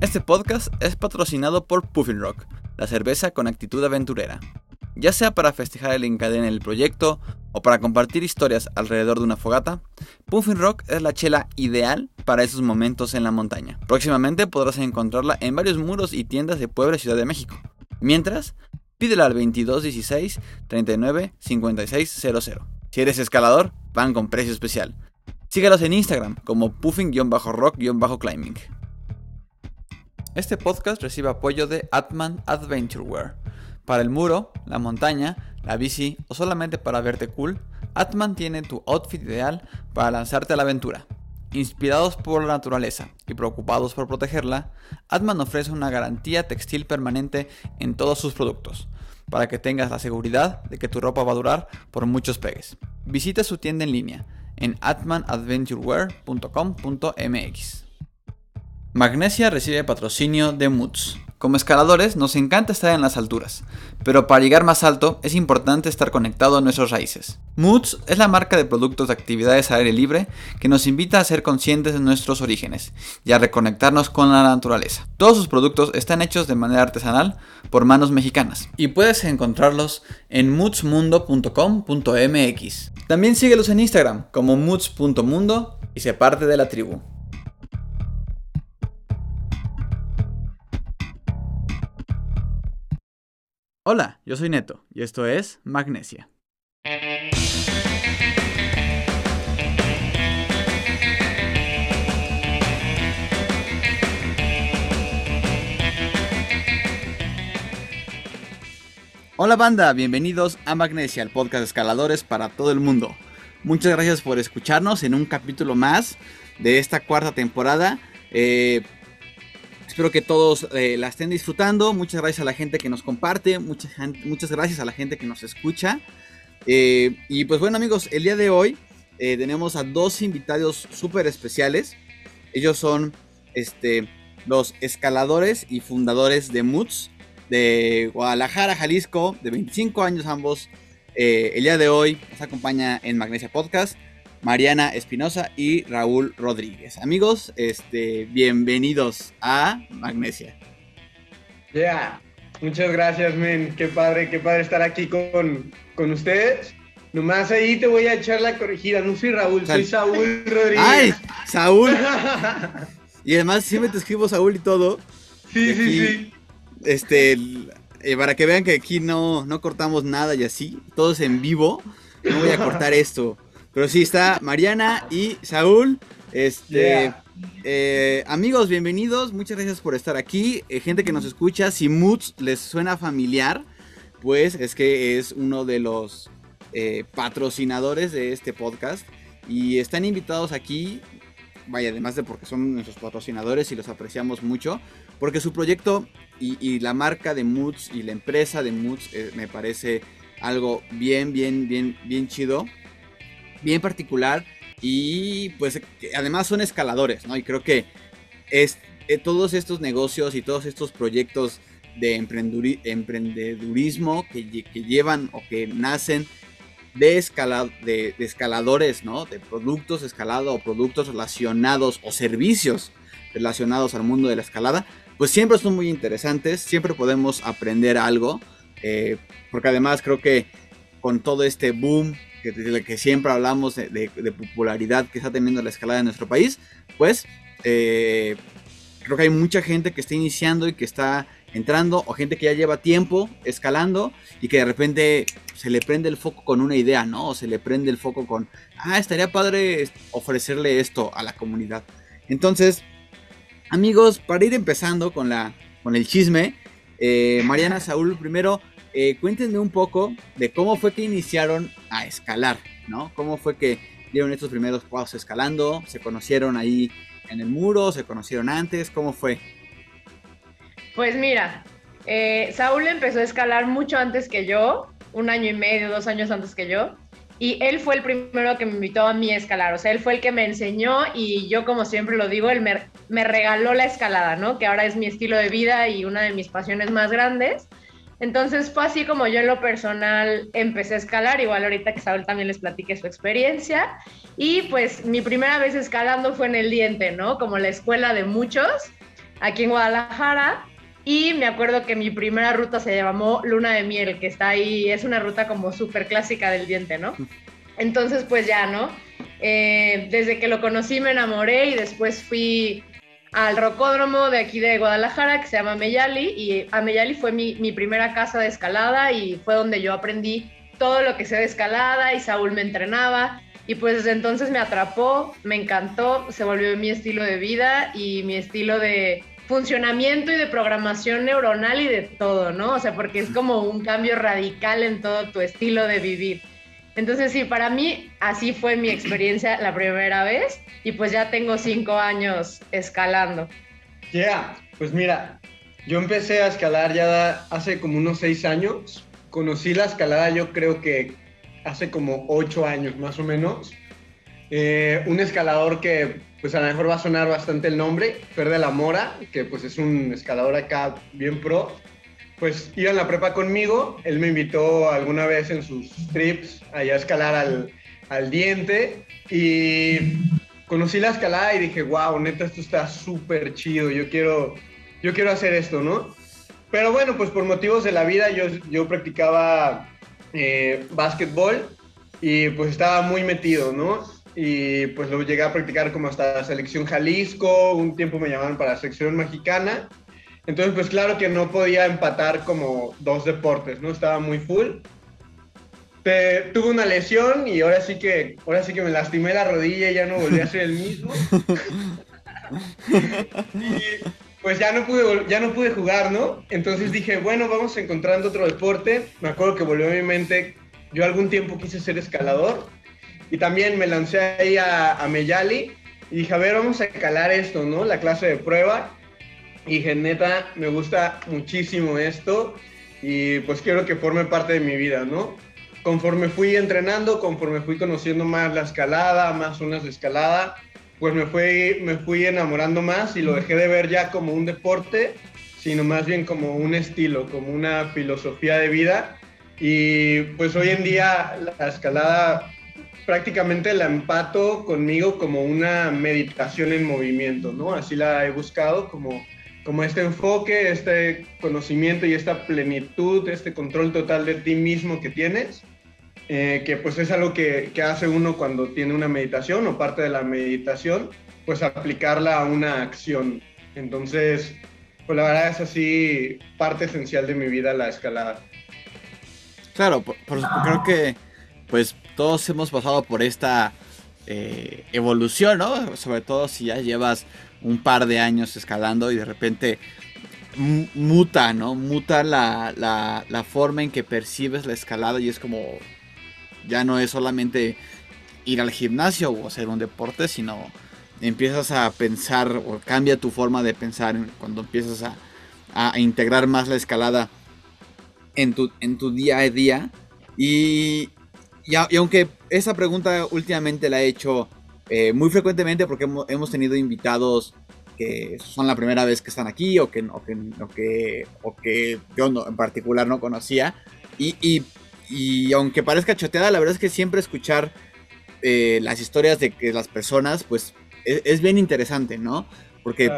Este podcast es patrocinado por Puffin Rock, la cerveza con actitud aventurera. Ya sea para festejar el encadene del proyecto o para compartir historias alrededor de una fogata, Puffin Rock es la chela ideal para esos momentos en la montaña. Próximamente podrás encontrarla en varios muros y tiendas de Puebla y Ciudad de México. Mientras, pídela al 2216 39 5600. Si eres escalador, van con precio especial. Sígalos en Instagram como puffin-rock-climbing. Este podcast recibe apoyo de Atman Adventureware. Para el muro, la montaña, la bici o solamente para verte cool, Atman tiene tu outfit ideal para lanzarte a la aventura. Inspirados por la naturaleza y preocupados por protegerla, Atman ofrece una garantía textil permanente en todos sus productos, para que tengas la seguridad de que tu ropa va a durar por muchos pegues. Visita su tienda en línea en atmanadventurewear.com.mx. Magnesia recibe patrocinio de Moods. Como escaladores nos encanta estar en las alturas, pero para llegar más alto es importante estar conectado a nuestras raíces. Moods es la marca de productos de actividades al aire libre que nos invita a ser conscientes de nuestros orígenes y a reconectarnos con la naturaleza. Todos sus productos están hechos de manera artesanal por manos mexicanas y puedes encontrarlos en moodsmundo.com.mx. También síguelos en Instagram como moods.mundo y se parte de la tribu. Hola, yo soy Neto y esto es Magnesia. Hola banda, bienvenidos a Magnesia, el podcast de escaladores para todo el mundo. Muchas gracias por escucharnos en un capítulo más de esta cuarta temporada. Eh, Espero que todos eh, la estén disfrutando. Muchas gracias a la gente que nos comparte. Muchas, muchas gracias a la gente que nos escucha. Eh, y pues bueno amigos, el día de hoy eh, tenemos a dos invitados súper especiales. Ellos son este, los escaladores y fundadores de MUTS de Guadalajara, Jalisco, de 25 años ambos. el día de hoy nos acompaña en Magnesia Podcast. Mariana Espinosa y Raúl Rodríguez. Amigos, este, bienvenidos a Magnesia. Ya, muchas gracias, men. Qué padre, qué padre estar aquí con, con ustedes. Nomás ahí te voy a echar la corregida. No soy Raúl, soy Saúl Rodríguez. ¡Ay! Saúl. y además siempre te escribo Saúl y todo. Sí, sí, sí. Este, eh, para que vean que aquí no, no cortamos nada y así. Todo es en vivo. No voy a cortar esto. Pero sí está Mariana y Saúl. Este, eh, amigos, bienvenidos. Muchas gracias por estar aquí. Eh, gente que nos escucha, si Moods les suena familiar, pues es que es uno de los eh, patrocinadores de este podcast. Y están invitados aquí, vaya, además de porque son nuestros patrocinadores y los apreciamos mucho, porque su proyecto y, la marca de Moods y la empresa de Moods me parece algo bien, bien, bien, bien chido bien particular y pues además son escaladores, ¿no? Y creo que es, eh, todos estos negocios y todos estos proyectos de emprendedurismo que, llevan o que nacen de, de, escaladores, ¿no? De productos escalados o productos relacionados o servicios relacionados al mundo de la escalada, pues siempre son muy interesantes, siempre podemos aprender algo, eh, porque además creo que con todo este boom que, siempre hablamos de, popularidad que está teniendo la escalada en nuestro país, pues eh, creo que hay mucha gente que está iniciando y que está entrando, o gente que ya lleva tiempo escalando y que de repente se le prende el foco con una idea, ¿no? O se le prende el foco con, ah, estaría padre ofrecerle esto a la comunidad. Entonces, amigos, para ir empezando con, la, con el chisme, eh, Mariana Saúl, primero, eh, cuéntenme un poco de cómo fue que iniciaron a escalar, ¿no? ¿Cómo fue que dieron estos primeros pasos escalando? ¿Se conocieron ahí en el muro? ¿Se conocieron antes? ¿Cómo fue? Pues mira, eh, Saúl empezó a escalar mucho antes que yo, un año y medio, dos años antes que yo. Y él fue el primero que me invitó a mí a escalar, o sea, él fue el que me enseñó y yo como siempre lo digo, él me, me regaló la escalada, ¿no? Que ahora es mi estilo de vida y una de mis pasiones más grandes. Entonces fue así como yo en lo personal empecé a escalar, igual ahorita que Saúl también les platique su experiencia. Y pues mi primera vez escalando fue en el diente, ¿no? Como la escuela de muchos. aquí en Guadalajara. Y me acuerdo que mi primera ruta se llamó Luna de Miel, que está ahí, es una ruta como súper clásica del diente, ¿no? Entonces, pues ya, ¿no? Eh, desde que lo conocí me enamoré y después fui al rocódromo de aquí de Guadalajara que se llama Meyali y Ameyali fue mi, mi, primera casa de escalada y fue donde yo aprendí todo lo que sé de escalada y Saúl me entrenaba y pues desde entonces me atrapó, me encantó, se volvió mi estilo de vida y mi estilo de funcionamiento y de programación neuronal y de todo, ¿no? O sea, porque es como un cambio radical en todo tu estilo de vivir. Entonces sí, para mí así fue mi experiencia la primera vez y pues ya tengo cinco años escalando. Ya, pues mira, yo empecé a escalar ya hace como unos seis años. Conocí la escalada yo creo que hace como ocho años más o menos. Eh, un escalador que pues a lo mejor va a sonar bastante el nombre, Fer de la Mora, que pues es un escalador acá bien pro pues iba en la prepa conmigo, él me invitó alguna vez en sus trips allá a escalar al, al diente y conocí la escalada y dije, wow, neta, esto está súper chido, yo quiero, yo quiero hacer esto, ¿no? Pero bueno, pues por motivos de la vida yo, yo practicaba eh, básquetbol y pues estaba muy metido, ¿no? Y pues lo llegué a practicar como hasta la selección Jalisco, un tiempo me llamaron para la selección mexicana entonces, pues claro que no podía empatar como dos deportes, ¿no? Estaba muy full. tuve una lesión y ahora sí que ahora sí que me lastimé la rodilla y ya no volví a ser el mismo. y pues ya no pude ya no pude jugar, ¿no? Entonces dije, bueno, vamos encontrando otro deporte. Me acuerdo que volvió a mi mente, yo algún tiempo quise ser escalador y también me lancé ahí a, a Meyali y dije, a ver, vamos a escalar esto, ¿no? La clase de prueba y neta, me gusta muchísimo esto y pues quiero que forme parte de mi vida, ¿no? Conforme fui entrenando, conforme fui conociendo más la escalada, más zonas de escalada, pues me fui, me fui enamorando más y lo dejé de ver ya como un deporte, sino más bien como un estilo, como una filosofía de vida. Y pues hoy en día la escalada prácticamente la empato conmigo como una meditación en movimiento, ¿no? Así la he buscado como como este enfoque, este conocimiento y esta plenitud, este control total de ti mismo que tienes, eh, que pues es algo que, que, hace uno cuando tiene una meditación o parte de la meditación, pues aplicarla a una acción. Entonces, pues la verdad es así parte esencial de mi vida la escalada. Claro, por, creo que pues todos hemos pasado por esta eh, evolución, ¿no? Sobre todo si ya llevas un par de años escalando y de repente muta, ¿no? Muta la, la, forma en que percibes la escalada y es como, ya no es solamente ir al gimnasio o hacer un deporte, sino empiezas a pensar o cambia tu forma de pensar cuando empiezas a, a integrar más la escalada en tu, en tu día a día. Y, y, y, aunque esa pregunta últimamente la he hecho eh, muy frecuentemente porque hemos, tenido invitados que son la primera vez que están aquí o que, o que, o que, o que yo en particular no conocía. Y, y, y, aunque parezca choteada, la verdad es que siempre escuchar eh, las historias de que las personas, pues es, bien interesante, ¿no? Porque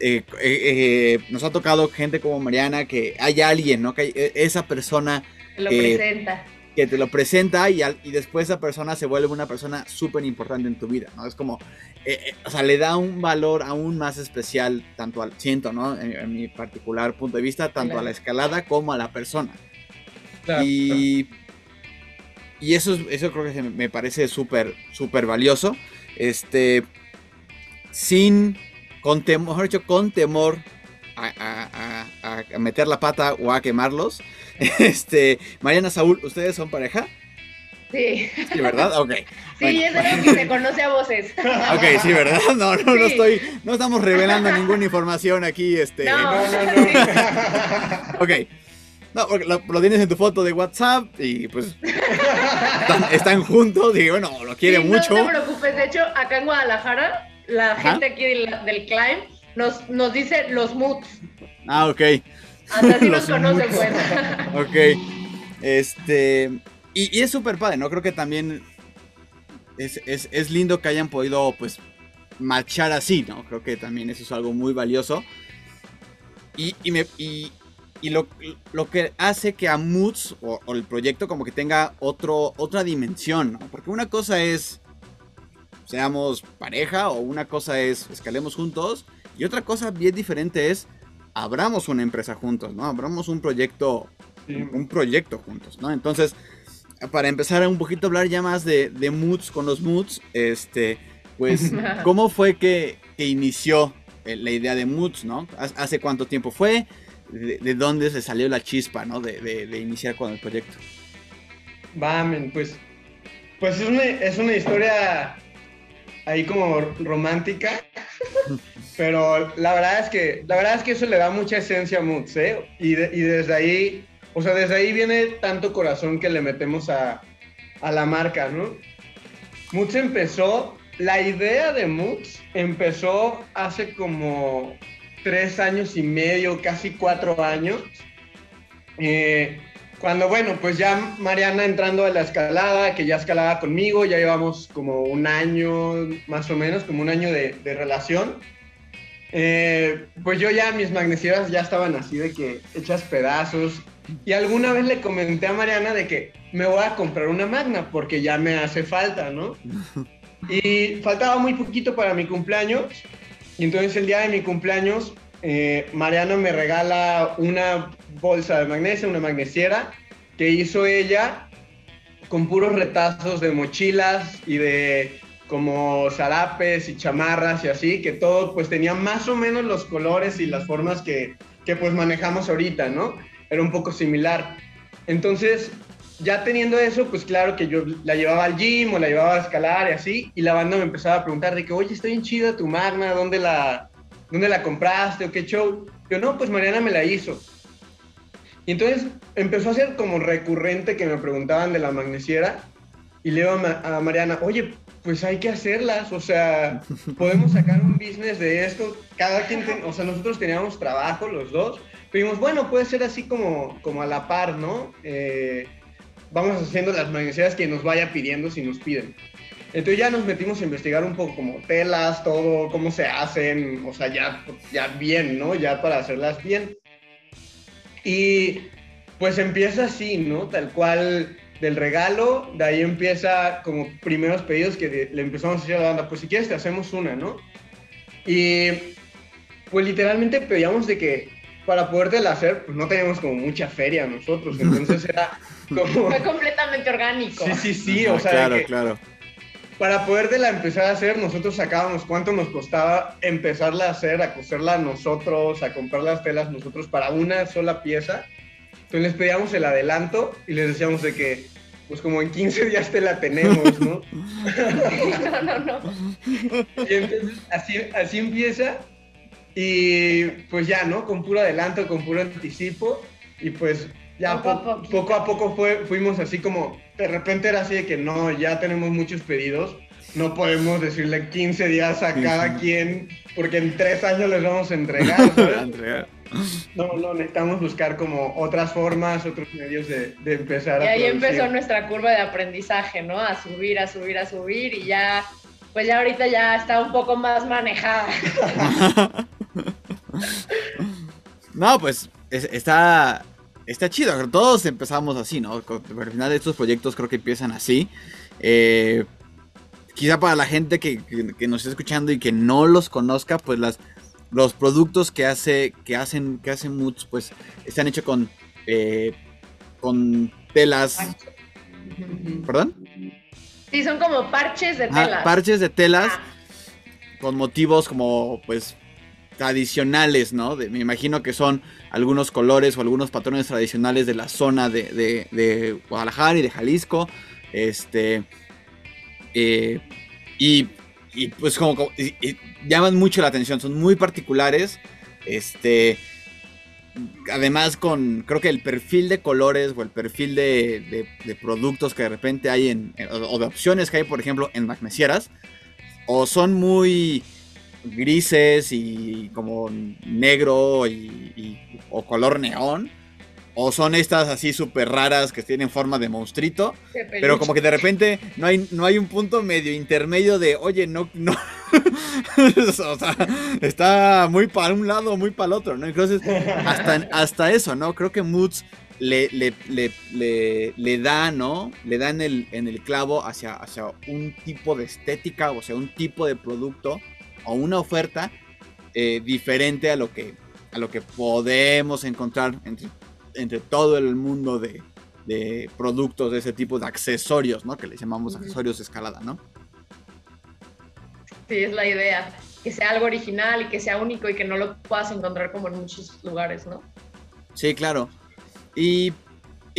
eh, nos ha tocado gente como Mariana que hay alguien, ¿no? Que hay esa persona... Lo presenta que te lo presenta y, y después esa persona se vuelve una persona súper importante en tu vida, ¿no? Es como, eh, eh, o sea, le da un valor aún más especial, tanto al, siento, ¿no? En, mi particular punto de vista, tanto a la escalada como a la persona. y, y eso, eso creo que me parece súper, súper valioso. Este, sin, con temor, mejor dicho, con temor a, a meter la pata o a quemarlos. Este, Mariana Saúl, ¿ustedes son pareja? Sí. Sí, ¿verdad? Ok. Sí, es algo que se conoce a voces. Ok, sí, ¿verdad? No, no, no estoy, no estamos revelando ninguna información aquí, este. No, no, no. Ok. No, porque lo, tienes en tu foto de WhatsApp y pues están, juntos y bueno, lo quiere mucho. No te preocupes, de hecho, acá en Guadalajara, la gente aquí del, del Climb nos, nos dice los moods. Ah, ok. Hasta así nos conocen, pues. ok. Este. Y, es súper padre, ¿no? Creo que también es, lindo que hayan podido, pues, marchar así, ¿no? Creo que también eso es algo muy valioso. Y, me, y, lo, lo, que hace que a Moods o, el proyecto como que tenga otro, otra dimensión, ¿no? Porque una cosa es seamos pareja o una cosa es escalemos juntos y otra cosa bien diferente es abramos una empresa juntos, ¿no? Abramos un proyecto, un proyecto juntos, ¿no? Entonces, para empezar un poquito a hablar ya más de, de moods con los moods, este, pues, ¿cómo fue que, inició eh, la idea de moods, ¿no? ¿Hace cuánto tiempo fue? ¿De, dónde se salió la chispa, ¿no? De, iniciar con el proyecto. Va, pues, pues es una, es una historia ahí como romántica, pero la verdad es que, la verdad es que eso le da mucha esencia a Moods, ¿eh? Y, desde ahí, o sea, desde ahí viene tanto corazón que le metemos a, a la marca, ¿no? Moods empezó, la idea de Moods empezó hace como tres años y medio, casi cuatro años. Eh, cuando, bueno, pues ya Mariana entrando a la escalada, que ya escalaba conmigo, ya llevamos como un año, más o menos, como un año de, relación. Eh, pues yo ya, mis magnesieras ya estaban así de que hechas pedazos. Y alguna vez le comenté a Mariana de que me voy a comprar una magna porque ya me hace falta, ¿no? Y faltaba muy poquito para mi cumpleaños. Y entonces el día de mi cumpleaños eh, Mariana me regala una bolsa de magnesia, una magnesiera, que hizo ella con puros retazos de mochilas y de como zarapes y chamarras y así, que todo pues tenía más o menos los colores y las formas que, que pues manejamos ahorita, ¿no? Era un poco similar. Entonces, ya teniendo eso, pues claro que yo la llevaba al gym o la llevaba a escalar y así, y la banda me empezaba a preguntar de que, oye, está bien chida tu magna, ¿dónde la, ¿dónde la compraste o qué show? Yo, no, pues Mariana me la hizo. Y entonces empezó a ser como recurrente que me preguntaban de la magnesiera y le digo a, Mariana, oye, pues hay que hacerlas, o sea, podemos sacar un business de esto, cada quien, o sea, nosotros teníamos trabajo los dos, pero bueno, puede ser así como, como a la par, ¿no? Eh, vamos haciendo las magnesieras que nos vaya pidiendo si nos piden. Entonces ya nos metimos a investigar un poco como telas, todo, cómo se hacen, o sea, ya, ya bien, ¿no? Ya para hacerlas bien. Y pues empieza así, ¿no? Tal cual del regalo, de ahí empieza como primeros pedidos que le empezamos a decir a la banda, pues si quieres te hacemos una, ¿no? Y pues literalmente pedíamos de que para podértela hacer, pues no teníamos como mucha feria nosotros, entonces era como... Fue completamente orgánico. Sí, sí, sí, o sea... Claro, claro para poder empezar a hacer, nosotros sacábamos cuánto nos costaba empezarla a hacer, a coserla nosotros, a comprar las telas nosotros para una sola pieza. Entonces les pedíamos el adelanto y les decíamos de que, pues como en 15 días te la tenemos, ¿no? no, no, no. Y entonces así, así empieza y pues ya, ¿no? Con puro adelanto, con puro anticipo y pues ya poco, a, poco fue, fuimos así como, de repente era así de que no, ya tenemos muchos pedidos, no podemos decirle 15 días a cada quien, porque en tres años les vamos a entregar. No, no, necesitamos buscar como otras formas, otros medios de, de empezar y ahí empezó nuestra curva de aprendizaje, ¿no? A subir, a subir, a subir y ya, pues ya ahorita ya está un poco más manejada. no, pues está está chido. Todos empezamos así, ¿no? Al final de estos proyectos creo que empiezan así. Eh, quizá para la gente que, nos está escuchando y que no los conozca, pues las, los productos que, hace, que hacen, que hacen Moods, pues están hechos con, eh, con telas. ¿Perdón? Sí, son como parches de telas. parches de telas ah. con motivos como, pues, tradicionales, ¿no? me imagino que son algunos colores o algunos patrones tradicionales de la zona de, Guadalajara y de Jalisco. Este. Eh, y, pues como, llaman mucho la atención, son muy particulares. Este. Además con, creo que el perfil de colores o el perfil de, productos que de repente hay en, o de opciones que hay, por ejemplo, en magnesieras, o son muy grises y como negro y, o color neón, o son estas así súper raras que tienen forma de monstruito. Pero como que de repente no hay, no hay un punto medio intermedio de, oye, no, no. o sea, está muy para un lado, muy para el otro, ¿no? Entonces, hasta, hasta eso, ¿no? Creo que Moods le, le, le, le, da, ¿no? Le da en el, en el clavo hacia, hacia un tipo de estética, o sea, un tipo de producto o una oferta eh, diferente a lo que a lo que podemos encontrar entre entre todo el mundo de, productos de ese tipo de accesorios, ¿no? Que le llamamos accesorios de escalada, ¿no? Sí, es la idea. Que sea algo original y que sea único y que no lo puedas encontrar como en muchos lugares, ¿no? Sí, claro. Y,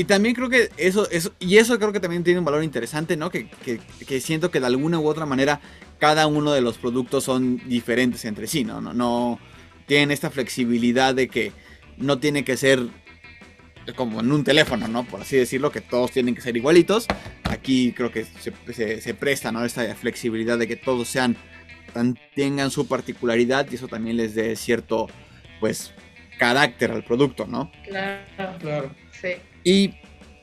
también creo que eso, eso, y eso creo que también tiene un valor interesante, ¿no? Que, que, siento que de alguna u otra manera cada uno de los productos son diferentes entre sí, ¿no? No, no tienen esta flexibilidad de que no tiene que ser como en un teléfono, ¿no? Por así decirlo, que todos tienen que ser igualitos. Aquí creo que se, se, presta, ¿no? Esta flexibilidad de que todos sean, tengan su particularidad y eso también les dé cierto, pues, carácter al producto, ¿no? Claro, claro. Sí. Y,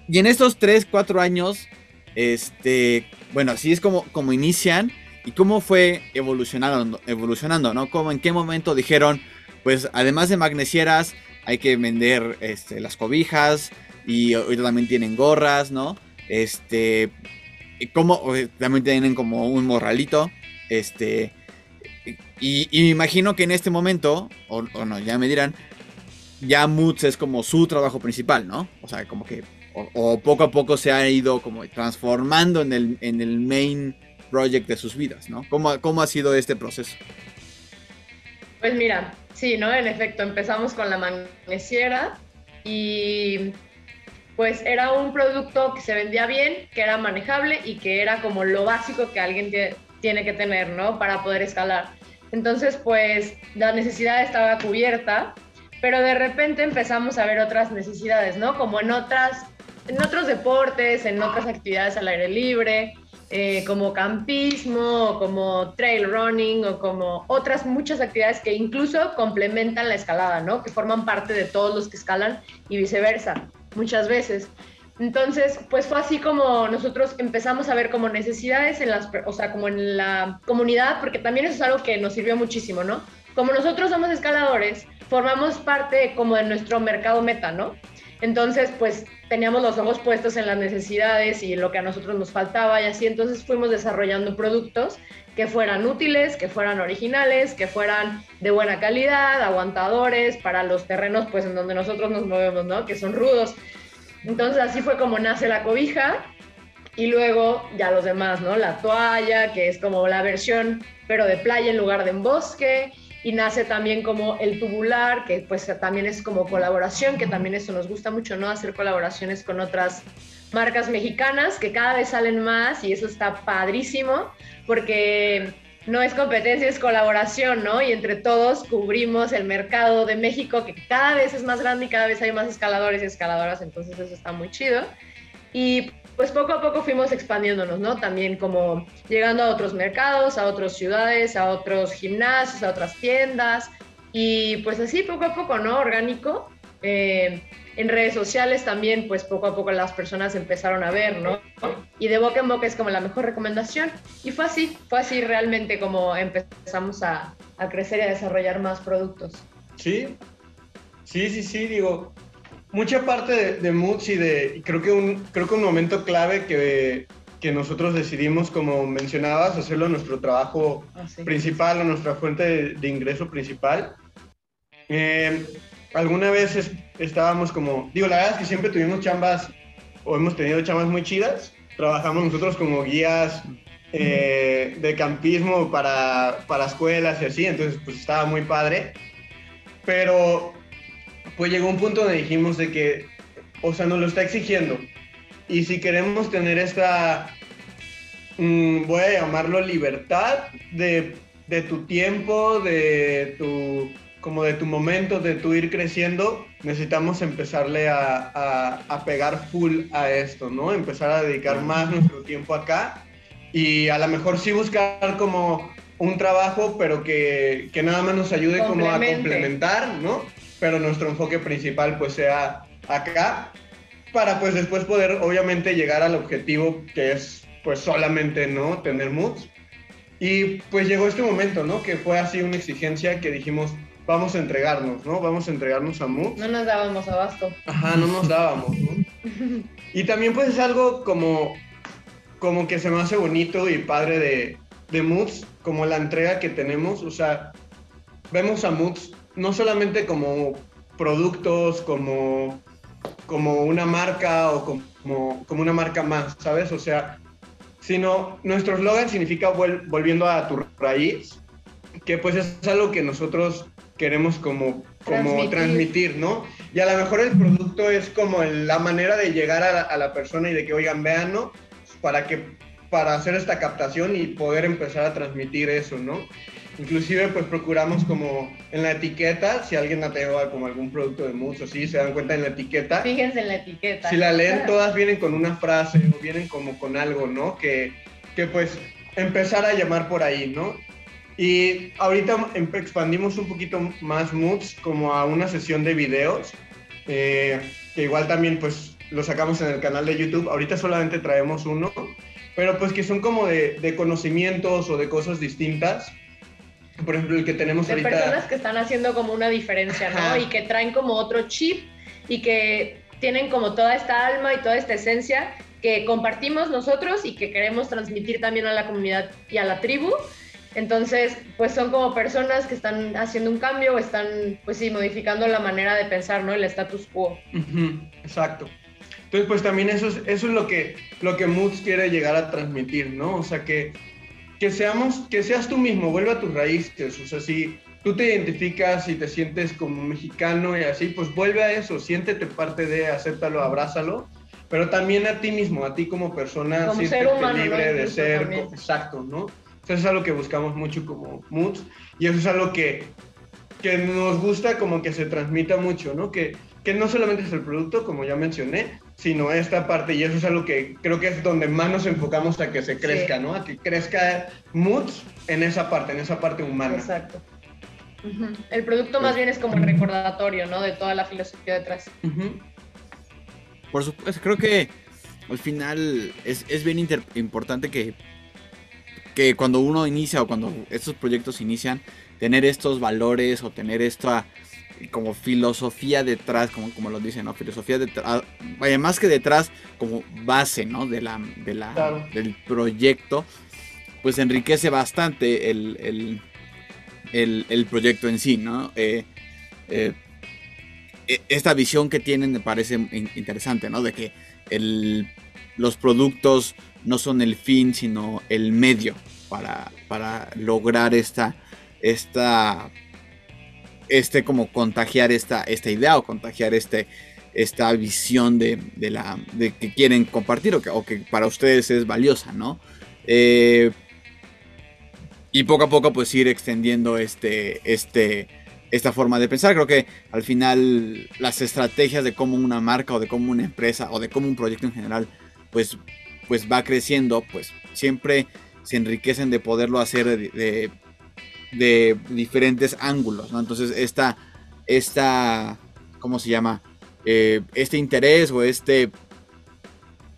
y en estos 3, 4 años, este, bueno, así es como, como inician y cómo fue evolucionando, evolucionando, ¿no? Como en qué momento dijeron, pues, además de magnesieras, hay que vender este, las cobijas y ahorita también tienen gorras, ¿no? Este, como también tienen como un morralito, este, y, me imagino que en este momento, o, no, ya me dirán, ya Moods es como su trabajo principal, ¿no? O sea, como que, o, poco a poco se ha ido como transformando en el, en el main project de sus vidas, ¿no? ¿Cómo, cómo ha sido este proceso? Pues mira, Sí, ¿no? En efecto, empezamos con la magnesiera y pues era un producto que se vendía bien, que era manejable y que era como lo básico que alguien tiene que tener, ¿no? Para poder escalar. Entonces, pues la necesidad estaba cubierta, pero de repente empezamos a ver otras necesidades, ¿no? Como en otras, en otros deportes, en otras actividades al aire libre, eh, como campismo, como trail running o como otras muchas actividades que incluso complementan la escalada, ¿no? Que forman parte de todos los que escalan y viceversa, muchas veces. Entonces, pues fue así como nosotros empezamos a ver como necesidades en las, o sea, como en la comunidad, porque también eso es algo que nos sirvió muchísimo, ¿no? Como nosotros somos escaladores, formamos parte como de nuestro mercado meta, ¿no? Entonces, pues teníamos los ojos puestos en las necesidades y lo que a nosotros nos faltaba y así, entonces fuimos desarrollando productos que fueran útiles, que fueran originales, que fueran de buena calidad, aguantadores para los terrenos pues en donde nosotros nos movemos, ¿no? Que son rudos. Entonces así fue como nace la cobija y luego ya los demás, ¿no? La toalla, que es como la versión pero de playa en lugar de en bosque y nace también como el tubular, que pues también es como colaboración, que también eso nos gusta mucho, ¿no? Hacer colaboraciones con otras marcas mexicanas que cada vez salen más y eso está padrísimo porque no es competencia, es colaboración, ¿no? Y entre todos cubrimos el mercado de México que cada vez es más grande y cada vez hay más escaladores y escaladoras, entonces eso está muy chido. Y pues poco a poco fuimos expandiéndonos, ¿no? También como llegando a otros mercados, a otras ciudades, a otros gimnasios, a otras tiendas y pues así poco a poco, ¿no? Orgánico. Eh, en redes sociales también, pues poco a poco las personas empezaron a ver, ¿no? Y de boca en boca es como la mejor recomendación. Y fue así, fue así realmente como empezamos a, a crecer y a desarrollar más productos. Sí, sí, sí, sí, digo, mucha parte de, de Moods y de, creo que un, creo que un momento clave que, que nosotros decidimos, como mencionabas, hacerlo nuestro trabajo ah, principal o nuestra fuente de, ingreso principal. Eh, alguna vez estábamos como, digo, la verdad es que siempre tuvimos chambas o hemos tenido chambas muy chidas. Trabajamos nosotros como guías eh, de campismo para, para escuelas y así, entonces pues estaba muy padre. Pero pues llegó un punto donde dijimos de que, o sea, nos lo está exigiendo. Y si queremos tener esta, mm, voy a llamarlo libertad de, de, tu tiempo, de tu, como de tu momento, de tu ir creciendo, necesitamos empezarle a, a, a pegar full a esto, ¿no? Empezar a dedicar más nuestro tiempo acá y a lo mejor sí buscar como un trabajo, pero que, que nada más nos ayude como a complementar, ¿no? Pero nuestro enfoque principal pues sea acá para pues después poder obviamente llegar al objetivo que es pues solamente no tener moods. Y pues llegó este momento, ¿no? Que fue así una exigencia que dijimos, vamos a entregarnos, ¿no? Vamos a entregarnos a moods. No nos dábamos abasto. Ajá, no nos dábamos, ¿no? Y también pues es algo como, como que se me hace bonito y padre de, de moods, como la entrega que tenemos, o sea, vemos a moods no solamente como productos, como como una marca o como, como una marca más, ¿sabes? O sea, sino nuestro eslogan significa volviendo a tu raíz, que pues es algo que nosotros queremos como, como transmitir. ¿no? Y a lo mejor el producto es como la manera de llegar a la, a la persona y de que, oigan, vean, ¿no? Para que para hacer esta captación y poder empezar a transmitir eso, ¿no? Inclusive pues procuramos como en la etiqueta, si alguien tenido como algún producto de Moods o sí, se dan cuenta en la etiqueta. Fíjense en la etiqueta. Si la leen todas vienen con una frase o vienen como con algo, ¿no? Que, que pues empezar a llamar por ahí, ¿no? Y ahorita expandimos un poquito más Moods como a una sesión de videos, eh, que igual también pues lo sacamos en el canal de YouTube. Ahorita solamente traemos uno, pero pues que son como de, de conocimientos o de cosas distintas por ejemplo, el que tenemos de ahorita. personas que están haciendo como una diferencia, ¿no? Y que traen como otro chip y que tienen como toda esta alma y toda esta esencia que compartimos nosotros y que queremos transmitir también a la comunidad y a la tribu. Entonces, pues son como personas que están haciendo un cambio o están, pues sí, modificando la manera de pensar, ¿no? El status quo. exacto. Entonces, pues también eso es, eso es lo que, lo que Moods quiere llegar a transmitir, ¿no? O sea, que que seamos, que seas tú mismo, vuelve a tus raíces, o sea, si tú te identificas y te sientes como mexicano y así, pues vuelve a eso, siéntete parte de, acéptalo, abrázalo, pero también a ti mismo, a ti como persona, como ser humano, libre de ser, exacto, ¿no? Eso es algo que buscamos mucho como moods y eso es algo que, que nos gusta como que se transmita mucho, ¿no? Que, que no solamente es el producto, como ya mencioné, sino esta parte, y eso es algo que creo que es donde más nos enfocamos a que se crezca, ¿no? A que crezca Moods en esa parte, en esa parte humana. Exacto. El producto más bien es como el recordatorio, ¿no? De toda la filosofía detrás. Por supuesto, creo que al final es, bien importante que, que cuando uno inicia o cuando estos proyectos inician, tener estos valores o tener esta como filosofía detrás, como, como lo dicen, ¿no? Filosofía detrás, ah, vaya, más que detrás, como base, ¿no? De la, de la, del proyecto, pues enriquece bastante el, el, proyecto en sí, ¿no? Eh, eh, e, esta visión que tienen me parece interesante, ¿no? De que el, los productos no son el fin, sino el medio para, para lograr esta, esta este como contagiar esta, esta idea o contagiar este, esta visión de, la, de que quieren compartir o que, para ustedes es valiosa, ¿no? Eh, y poco a poco pues ir extendiendo este, este, esta forma de pensar. Creo que al final las estrategias de cómo una marca o de cómo una empresa o de cómo un proyecto en general pues, pues va creciendo, pues siempre se enriquecen de poderlo hacer de de diferentes ángulos. Entonces, esta, esta, ¿cómo se llama? Eh, este interés o este,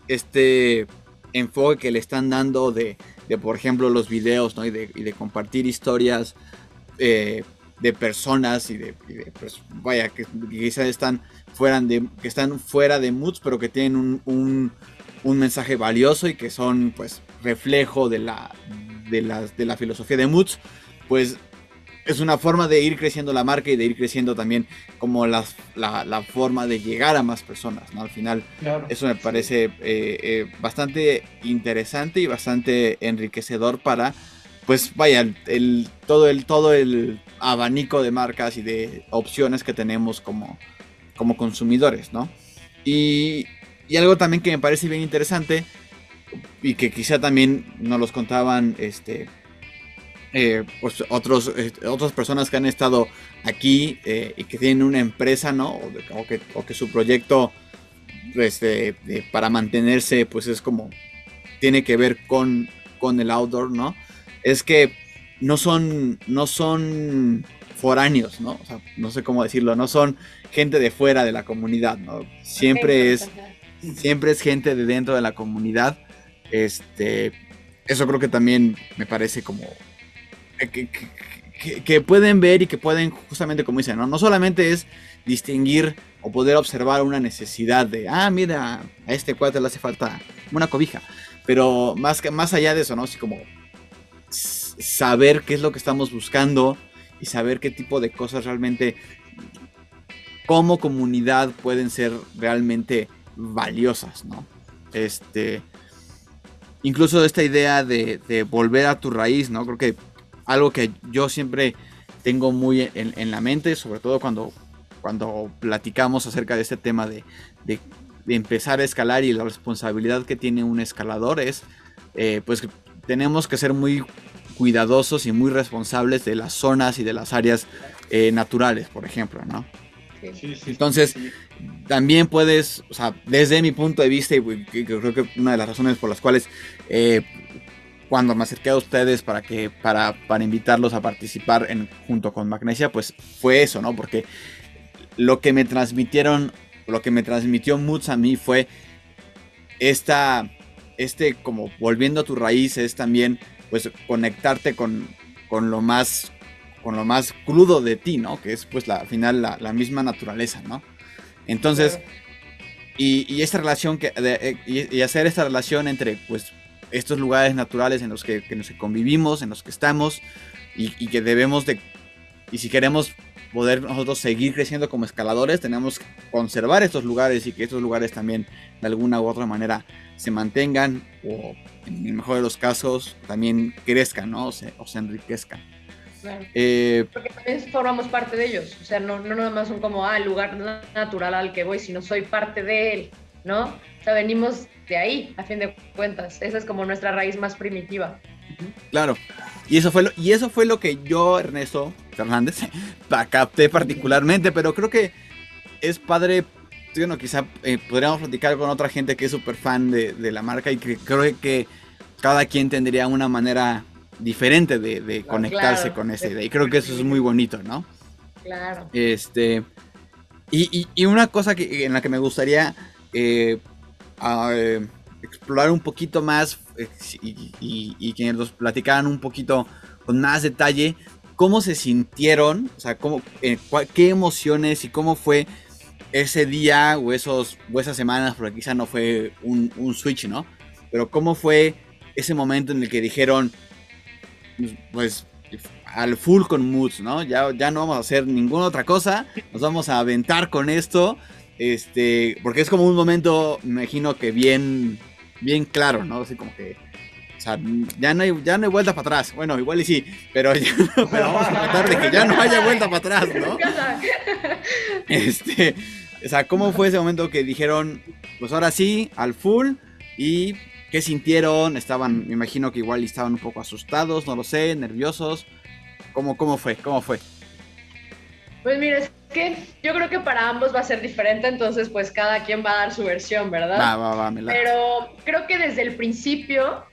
este enfoque que le están dando de, de por ejemplo, los videos, ¿no? Y de, y de compartir historias eh, de personas y de, pues, vaya, que quizás están fuera de, que están fuera de moods, pero que tienen un, un, mensaje valioso y que son, pues, reflejo de la, de, de la filosofía de moods pues es una forma de ir creciendo la marca y de ir creciendo también como la, forma de llegar a más personas, ¿no? Al final, eso me parece eh, eh, bastante interesante y bastante enriquecedor para, pues vaya, el, todo, el, todo el abanico de marcas y de opciones que tenemos como, como consumidores, ¿no? Y, y algo también que me parece bien interesante y que quizá también nos los contaban, este, eh, pues otros, eh, otras personas que han estado aquí eh, y que tienen una empresa, ¿no? O, que, o que, su proyecto este, para mantenerse, pues es como, tiene que ver con, con el outdoor, ¿no? Es que no son, no son foráneos, ¿no? O sea, no sé cómo decirlo, no son gente de fuera de la comunidad, ¿no? Siempre es, siempre es gente de dentro de la comunidad. Este, eso creo que también me parece como que, pueden ver y que pueden, justamente como dicen, ¿no? No solamente es distinguir o poder observar una necesidad de, ah, mira, a este cuate le hace falta una cobija, pero más, que, más allá de eso, ¿no? Así como saber qué es lo que estamos buscando y saber qué tipo de cosas realmente como comunidad pueden ser realmente valiosas, ¿no? Este, incluso esta idea de, de, volver a tu raíz, ¿no? Creo que algo que yo siempre tengo muy en, la mente, sobre todo cuando, cuando platicamos acerca de este tema de, de, empezar a escalar y la responsabilidad que tiene un escalador es, eh, pues tenemos que ser muy cuidadosos y muy responsables de las zonas y de las áreas eh, naturales, por ejemplo, ¿no? Entonces, también puedes, o sea, desde mi punto de vista, y creo que una de las razones por las cuales eh, cuando me acerqué a ustedes para que para, para invitarlos a participar en, junto con Magnesia, pues fue eso, ¿no? Porque lo que me transmitieron, lo que me transmitió Moods a mí fue esta, este como volviendo a tu raíz es también pues conectarte con, con lo más con lo más crudo de ti, ¿no? Que es pues la, al final la, misma naturaleza, ¿no? Entonces, y, y, esta relación que, eh, y, hacer esta relación entre pues estos lugares naturales en los que, nos convivimos, en los que estamos y, y, que debemos de, y si queremos poder nosotros seguir creciendo como escaladores, tenemos que conservar estos lugares y que estos lugares también de alguna u otra manera se mantengan o en el mejor de los casos también crezcan, ¿no? O se, o se enriquezcan. Eh, Porque también formamos parte de ellos, o sea, no, no nada más son como, ah, el lugar natural al que voy, sino soy parte de él, ¿no? O sea, venimos de ahí, a fin de cuentas, esa es como nuestra raíz más primitiva. Claro, y eso fue lo, y eso fue lo que yo, Ernesto Fernández, capté particularmente, pero creo que es padre bueno, quizá eh, podríamos platicar con otra gente que es súper fan de, de, la marca y que creo que cada quien tendría una manera diferente de, conectarse con esa idea. Y creo que eso es muy bonito, ¿no? Claro. Este. Y, y, una cosa que, en la que me gustaría eh, eh, explorar un poquito más eh, y, que nos platicaran un poquito con más detalle cómo se sintieron, o sea, cómo, qué emociones y cómo fue ese día o, esos, esas semanas, porque quizá no fue un, un switch, ¿no? Pero cómo fue ese momento en el que dijeron, pues al full con moods, ¿no? Ya, ya no vamos a hacer ninguna otra cosa, nos vamos a aventar con esto, este, porque es como un momento, me imagino que bien, bien claro, ¿no? Así como que, o sea, ya no hay, ya no hay vuelta para atrás, bueno, igual y sí, pero, pero vamos a tratar de que ya no haya vuelta para atrás, ¿no? Este, o sea, ¿cómo fue ese momento que dijeron, pues ahora sí, al full y ¿Qué sintieron? Estaban, me imagino que igual estaban un poco asustados, no lo sé, nerviosos. ¿Cómo, cómo fue? ¿Cómo fue? Pues mira, es que yo creo que para ambos va a ser diferente, entonces pues cada quien va a dar su versión, ¿verdad? Va, va, va, me Pero creo que desde el principio,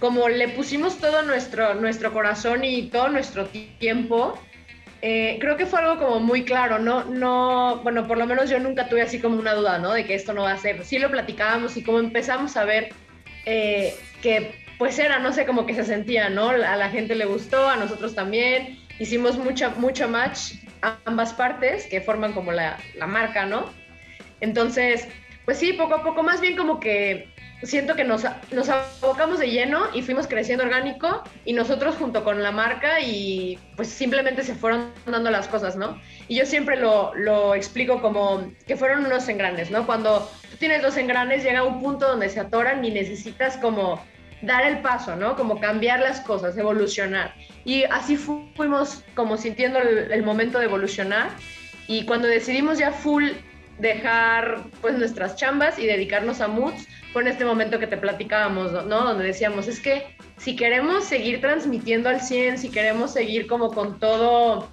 como le pusimos todo nuestro, nuestro corazón y todo nuestro tiempo, eh, creo que fue algo como muy claro, no, no, bueno, por lo menos yo nunca tuve así como una duda, ¿no? De que esto no va a ser. Sí lo platicábamos y como empezamos a ver eh, que pues era, no sé, como que se sentía, ¿no? A la gente le gustó, a nosotros también. Hicimos mucho, mucho match ambas partes que forman como la, la marca, ¿no? Entonces, pues sí, poco a poco, más bien como que siento que nos, nos abocamos de lleno y fuimos creciendo orgánico y nosotros junto con la marca y pues simplemente se fueron dando las cosas, ¿no? Y yo siempre lo, lo explico como que fueron unos engranes, ¿no? Cuando tú tienes dos engranes llega un punto donde se atoran y necesitas como dar el paso, ¿no? Como cambiar las cosas, evolucionar. Y así fuimos como sintiendo el, momento de evolucionar y cuando decidimos ya full dejar pues nuestras chambas y dedicarnos a Moods, fue en este momento que te platicábamos, ¿no? Donde decíamos, es que si queremos seguir transmitiendo al 100, si queremos seguir como con todo,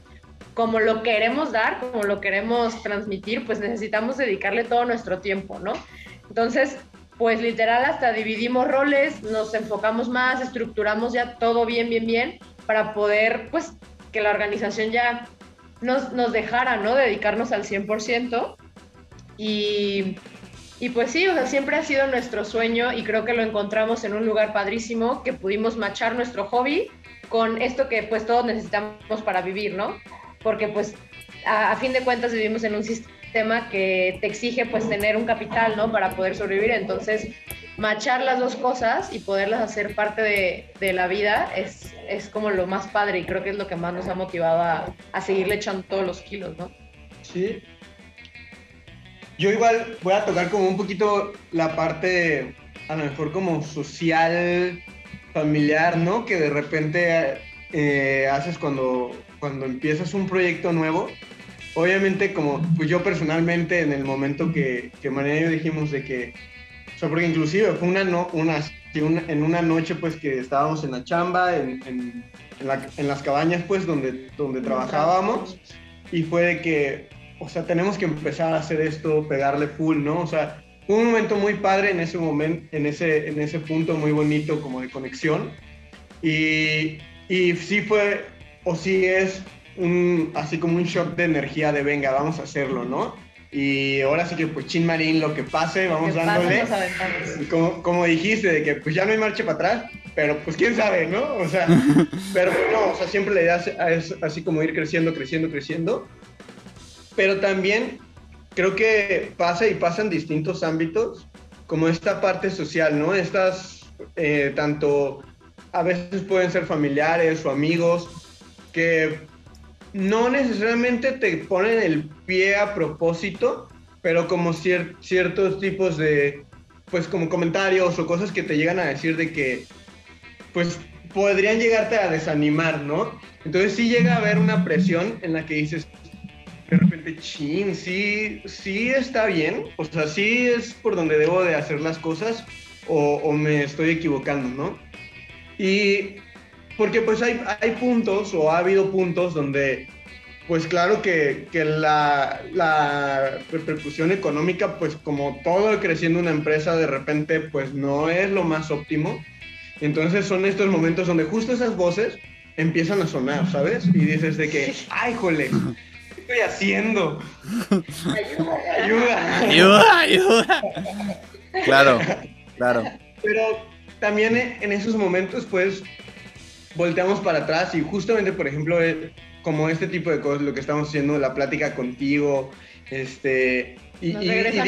como lo queremos dar, como lo queremos transmitir, pues necesitamos dedicarle todo nuestro tiempo, ¿no? Entonces, pues literal hasta dividimos roles, nos enfocamos más, estructuramos ya todo bien, bien, bien, para poder, pues, que la organización ya nos, nos dejara, ¿no? Dedicarnos al 100%. Y, y pues sí, o sea, siempre ha sido nuestro sueño y creo que lo encontramos en un lugar padrísimo, que pudimos machar nuestro hobby con esto que pues todos necesitamos para vivir, ¿no? Porque pues a, a fin de cuentas vivimos en un sistema que te exige pues tener un capital, ¿no? Para poder sobrevivir. Entonces, machar las dos cosas y poderlas hacer parte de, de la vida es, es, como lo más padre y creo que es lo que más nos ha motivado a, a seguirle echando todos los kilos, ¿no? Sí. Yo igual voy a tocar como un poquito la parte, a lo mejor como social, familiar, ¿no? Que de repente eh, haces cuando, cuando empiezas un proyecto nuevo. Obviamente, como pues yo personalmente, en el momento que, que y yo dijimos de que, o sea, porque inclusive fue una, no, en una noche pues que estábamos en la chamba, en, en las cabañas pues donde, donde trabajábamos, y fue de que, o sea, tenemos que empezar a hacer esto, pegarle full, ¿no? O sea, fue un momento muy padre en ese momento, en ese, en ese punto muy bonito como de conexión. Y, y sí fue, o sí es, un, así como un shock de energía de venga, vamos a hacerlo, ¿no? Y ahora sí que pues Chin Marín, lo que pase, vamos Que dándole. Como, como dijiste, de que pues ya no hay marcha para atrás, pero pues quién sabe, ¿no? O sea, pero no, o sea, siempre la idea es, es así como ir creciendo, creciendo, creciendo. Pero también creo que pasa y pasa en distintos ámbitos, como esta parte social, ¿no? Estas, eh, tanto a veces pueden ser familiares o amigos, que no necesariamente te ponen el pie a propósito, pero como cier- ciertos tipos de, pues como comentarios o cosas que te llegan a decir de que, pues podrían llegarte a desanimar, ¿no? Entonces sí llega a haber una presión en la que dices, de repente, chin, sí, sí está bien, o sea, sí es por donde debo de hacer las cosas o, o me estoy equivocando, ¿no? Y porque pues hay, hay puntos o ha habido puntos donde pues claro que, que la, la repercusión económica pues como todo creciendo una empresa de repente pues no es lo más óptimo. Entonces son estos momentos donde justo esas voces empiezan a sonar, ¿sabes? Y dices de que, ay, jole, ¿qué estoy haciendo? Ayuda. Ayuda, ayuda. Claro, claro. Pero también en esos momentos, pues, volteamos para atrás y justamente, por ejemplo, eh, como este tipo de cosas, lo que estamos haciendo, la plática contigo, este, y,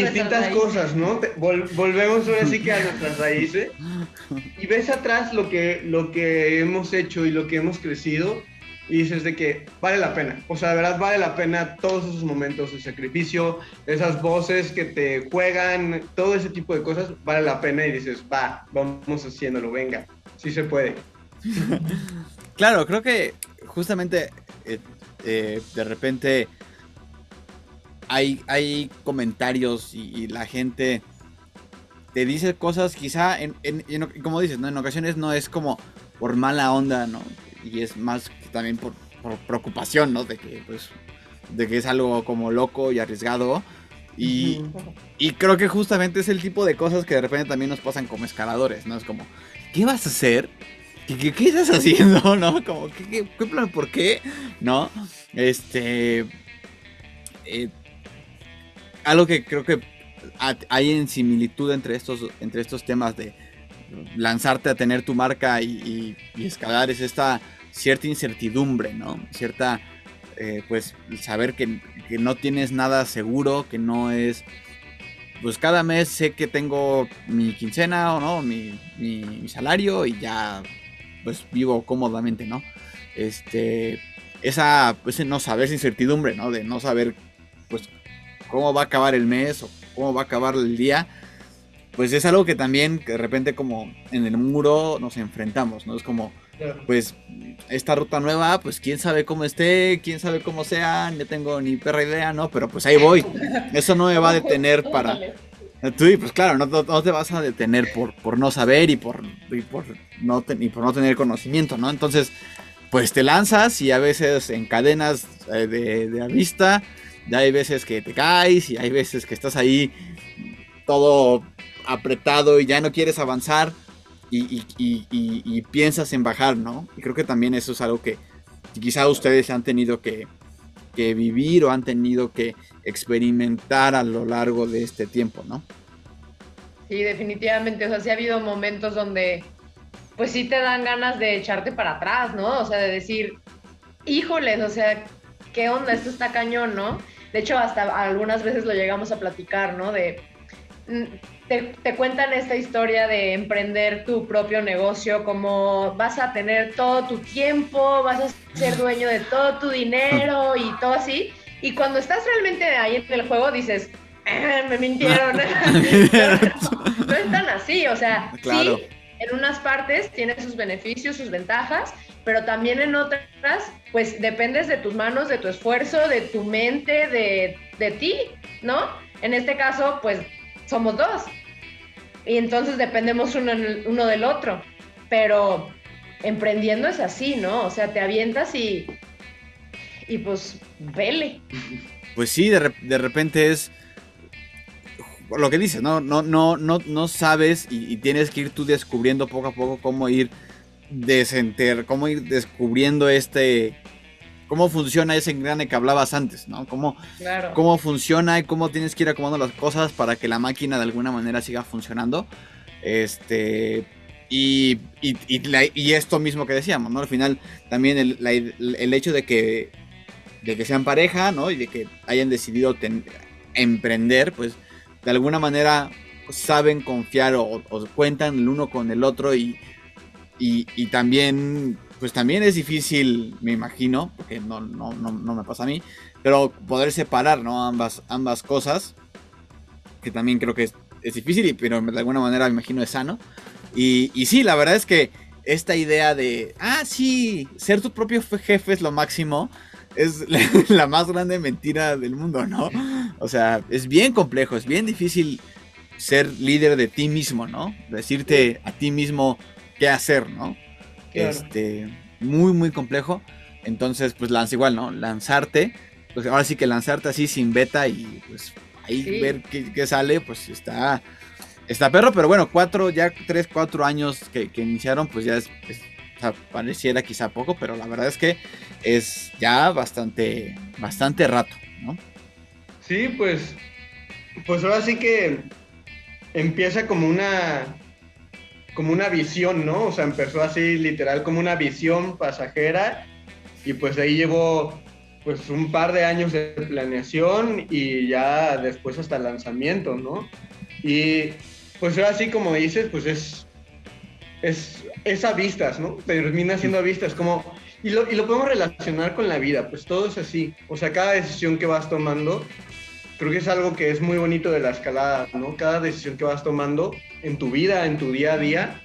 distintas cosas, ¿no? Te- vol- volvemos ahora sí que a nuestras raíces y ves atrás lo que, lo que hemos hecho y lo que hemos crecido y dices de que vale la pena. O sea, de verdad vale la pena todos esos momentos de sacrificio, esas voces que te juegan, todo ese tipo de cosas, vale la pena y dices, va, vamos haciéndolo, venga, sí se puede. Claro, creo que justamente eh, eh, de repente hay, hay comentarios y, y la gente te dice cosas quizá, en, en- en- como dices, ¿no? en ocasiones no es como por mala onda, ¿no? Y es más que también por, por preocupación, ¿no? De que, pues, de que es algo como loco y arriesgado. Y, y creo que justamente es el tipo de cosas que de repente también nos pasan como escaladores, ¿no? Es como, ¿qué vas a hacer? ¿Qué, estás haciendo? ¿No? Como, ¿qué, qué, plan? ¿Por qué? ¿No? Este... eh, algo que creo que ha- hay en similitud entre estos, entre estos temas de lanzarte a tener tu marca y, y- y escalar es esta cierta incertidumbre, ¿no? Cierta, eh, pues, saber que, que no tienes nada seguro, que no es... Pues cada mes sé que tengo mi quincena o no, mi, mi, mi salario y ya pues vivo cómodamente, ¿no? Este, esa, pues no saber esa incertidumbre, ¿no? De no saber, pues, cómo va a acabar el mes o cómo va a acabar el día, pues es algo que también que de repente como en el muro nos enfrentamos, ¿no? Es como, pues, esta ruta nueva, pues quién sabe cómo esté, quién sabe cómo sea, no tengo ni perra idea, ¿no? Pero pues ahí voy. Eso no me va a detener para... Tú, pues claro, no, no- te vas a detener por, por no saber y por, y por no y por no tener conocimiento, ¿no? Entonces, pues te lanzas y a veces encadenas eh, de, de vista, y hay veces que te caes y hay veces que estás ahí todo apretado y ya no quieres avanzar y- y- y piensas en bajar, ¿no? Y creo que también eso es algo que quizá ustedes han tenido que, que vivir o han tenido que experimentar a lo largo de este tiempo, ¿no? Sí, definitivamente. O sea, sí ha habido momentos donde, pues sí te dan ganas de echarte para atrás, ¿no? O sea, de decir, híjoles, o sea, ¿qué onda? Esto está cañón, ¿no? De hecho, hasta algunas veces lo llegamos a platicar, ¿no? De, mm, te, cuentan esta historia de emprender tu propio negocio, como vas a tener todo tu tiempo, vas a ser dueño de todo tu dinero y todo así. Y cuando estás realmente ahí en el juego, dices, eh, me mintieron. no, es tan así, o sea, sí, en unas partes tiene sus beneficios, sus ventajas, pero también en otras, pues dependes de tus manos, de tu esfuerzo, de tu mente, de, de ti, ¿no? En este caso, pues somos dos. Y entonces dependemos uno, uno del otro. Pero emprendiendo es así, ¿no? O sea, te avientas y, y pues vele. Pues sí, de, de repente es lo que dices, no, no, no, no, no sabes y, tienes que ir tú descubriendo poco a poco cómo ir desenter, cómo ir descubriendo este, cómo funciona ese engrane que hablabas antes, ¿no? Cómo, cómo funciona y cómo tienes que ir acomodando las cosas para que la máquina de alguna manera siga funcionando. Este, y, y, y, esto mismo que decíamos, ¿no? Al final también el, hecho de que, de que sean pareja, ¿no? Y de que hayan decidido emprender, pues de alguna manera saben confiar o, cuentan el uno con el otro y, y, también, pues también es difícil, me imagino, porque no, no, no, me pasa a mí, pero poder separar, ¿no? Ambas, ambas cosas, que también creo que es, es difícil, pero de alguna manera me imagino es sano. Y, y sí, la verdad es que esta idea de, ah, sí, ser tu propio jefe es lo máximo, es la, más grande mentira del mundo, ¿no? O sea, es bien complejo, es bien difícil ser líder de ti mismo, ¿no? Decirte a ti mismo qué hacer, ¿no? Este, muy, muy complejo. Entonces, pues lanza igual, ¿no? Lanzarte, pues ahora sí que lanzarte así sin beta y pues ahí ver qué, sale, pues está, está perro, pero bueno, cuatro, ya tres, cuatro años que, iniciaron, pues ya es pareciera quizá poco, pero la verdad es que es ya bastante, bastante rato, ¿no? Sí, pues, pues ahora sí que empieza como una, como una visión, ¿no? O sea, empezó así literal como una visión pasajera y pues ahí llevó pues un par de años de planeación y ya después hasta el lanzamiento, ¿no? Y pues ahora sí como dices, pues es es, es a vistas, ¿no? Termina siendo a vistas, como, y lo, y lo podemos relacionar con la vida, pues todo es así, o sea, cada decisión que vas tomando, creo que es algo que es muy bonito de la escalada, ¿no? Cada decisión que vas tomando en tu vida, en tu día a día,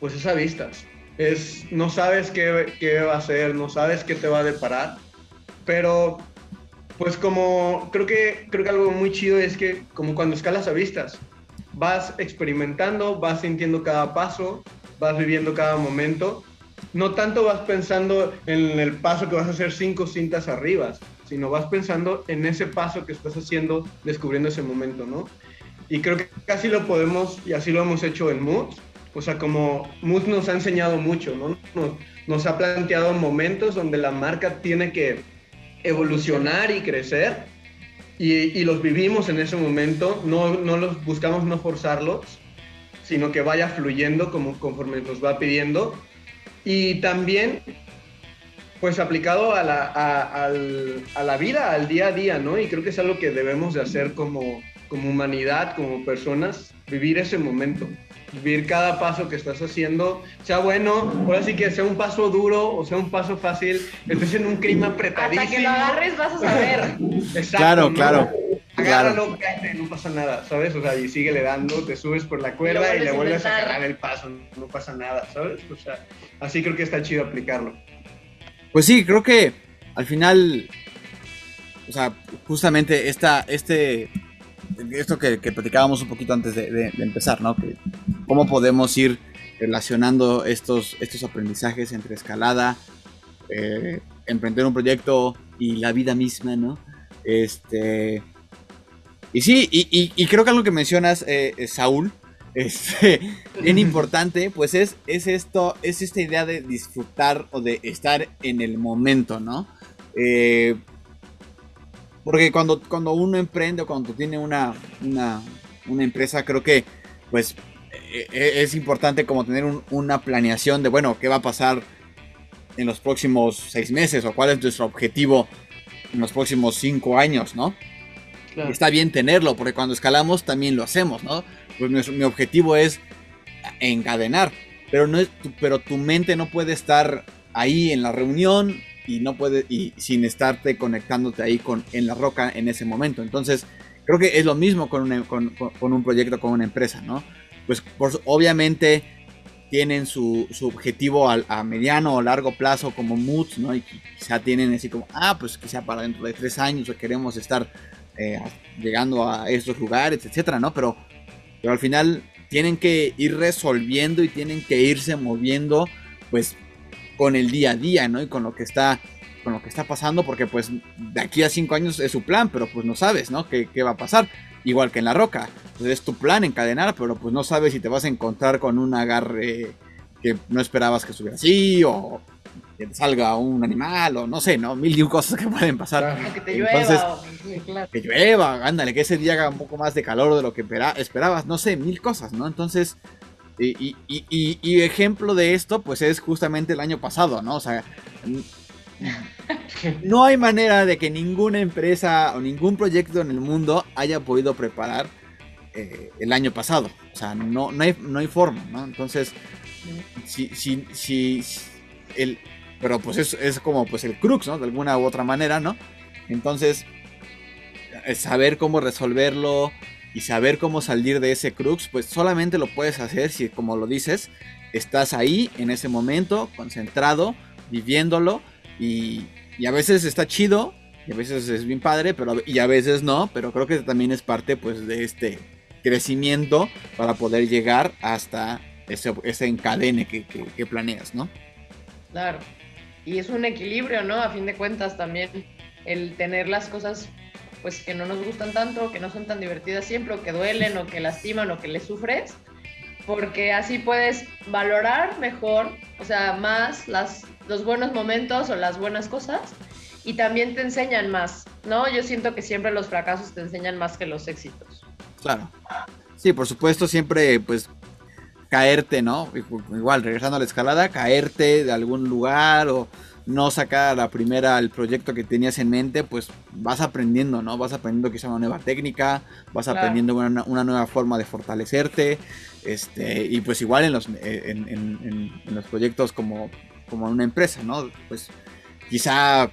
pues es a vistas. Es, no sabes qué, qué va a ser, no sabes qué te va a deparar, pero pues como creo que, creo que algo muy chido es que como cuando escalas a vistas, vas experimentando, vas sintiendo cada paso, vas viviendo cada momento. No tanto vas pensando en el paso que vas a hacer cinco cintas arriba, sino vas pensando en ese paso que estás haciendo, descubriendo ese momento, ¿no? Y creo que casi lo podemos, y así lo hemos hecho en Mood. O sea, como Mood nos ha enseñado mucho, ¿no? Nos, nos ha planteado momentos donde la marca tiene que evolucionar y crecer y, los vivimos en ese momento, no, no, los buscamos no forzarlos, sino que vaya fluyendo como, conforme nos va pidiendo. Y también, pues aplicado a la, a, a la vida, al día a día, ¿no? Y creo que es algo que debemos de hacer como, como humanidad, como personas, vivir ese momento vivir cada paso que estás haciendo, sea bueno, ahora sí que sea un paso duro o sea un paso fácil, estés en un clima apretadísimo. Hasta que lo agarres vas a saber. Exacto, claro, claro. Agárralo, claro. no pasa nada, ¿sabes? O sea, y síguele dando, te subes por la cuerda y, le vuelves a agarrar el paso, no pasa nada, ¿sabes? O sea, así creo que está chido aplicarlo. Pues sí, creo que al final, o sea, justamente esta, este esto que, platicábamos un poquito antes de, empezar, ¿no? Que cómo podemos ir relacionando estos, estos aprendizajes entre escalada, eh, emprender un proyecto y la vida misma, ¿no? Este. Y sí, y, creo que algo que mencionas, eh, Saúl, este, bien importante, pues es, es esto, es esta idea de disfrutar o de estar en el momento, ¿no? Eh, Porque cuando, cuando uno emprende o cuando tiene una, una, empresa, creo que pues e, e, es importante como tener una planeación de, bueno, qué va a pasar en los próximos seis meses o cuál es nuestro objetivo en los próximos cinco años, ¿no? Está bien tenerlo, porque cuando escalamos también lo hacemos, ¿no? Pues mi objetivo es encadenar, pero, no es, pero tu mente no puede estar ahí en la reunión y no puede y sin estarte conectándote ahí con en la roca en ese momento. Entonces, creo que es lo mismo con un, con, con un proyecto, con una empresa, ¿no? Pues obviamente tienen su, su objetivo a, mediano o largo plazo como moods, ¿no? Y quizá tienen así como, ah, pues quizá para dentro de tres años queremos estar eh, llegando a estos lugares, etcétera, ¿no? Pero, pero al final tienen que ir resolviendo y tienen que irse moviendo, pues con el día a día, ¿no? Y con lo que está con lo que está pasando, porque pues de aquí a cinco años es su plan, pero pues no sabes, ¿no? ¿Qué, qué va a pasar? Igual que en la roca, pues es tu plan encadenar, pero pues no sabes si te vas a encontrar con un agarre que no esperabas que estuviera así, o que te salga un animal, o no sé, ¿no? Mil y un cosas que pueden pasar. que te llueva. Que llueva, ándale, que ese día haga un poco más de calor de lo que esperabas, no sé, mil cosas, ¿no? Entonces, y, ejemplo de esto, pues es justamente el año pasado, ¿no? O sea, no hay manera de que ninguna empresa o ningún proyecto en el mundo haya podido preparar eh, el año pasado. O sea, no, no, hay, no hay forma, ¿no? Entonces, si, si, si, el, pero pues es, es, como pues el crux, ¿no? De alguna u otra manera, ¿no? Entonces, saber cómo resolverlo, y saber cómo salir de ese crux, pues solamente lo puedes hacer si, como lo dices, estás ahí en ese momento, concentrado, viviéndolo y, a veces está chido y a veces es bien padre, pero y a veces no, pero creo que también es parte pues de este crecimiento para poder llegar hasta ese, ese encadene que, que planeas, ¿no? Claro. Y es un equilibrio, ¿no? A fin de cuentas también el tener las cosas pues que no nos gustan tanto, que no son tan divertidas siempre, o que duelen, o que lastiman, o que le sufres, porque así puedes valorar mejor, o sea, más las, los buenos momentos o las buenas cosas, y también te enseñan más, ¿no? Yo siento que siempre los fracasos te enseñan más que los éxitos. Claro. Sí, por supuesto, siempre pues caerte, ¿no? Igual, regresando a la escalada, caerte de algún lugar o no sacar la primera el proyecto que tenías en mente, pues vas aprendiendo, ¿no? Vas aprendiendo quizá una nueva técnica, vas aprendiendo una, nueva forma de fortalecerte, este, y pues igual en los, en, los proyectos como, como una empresa, ¿no? Pues quizá,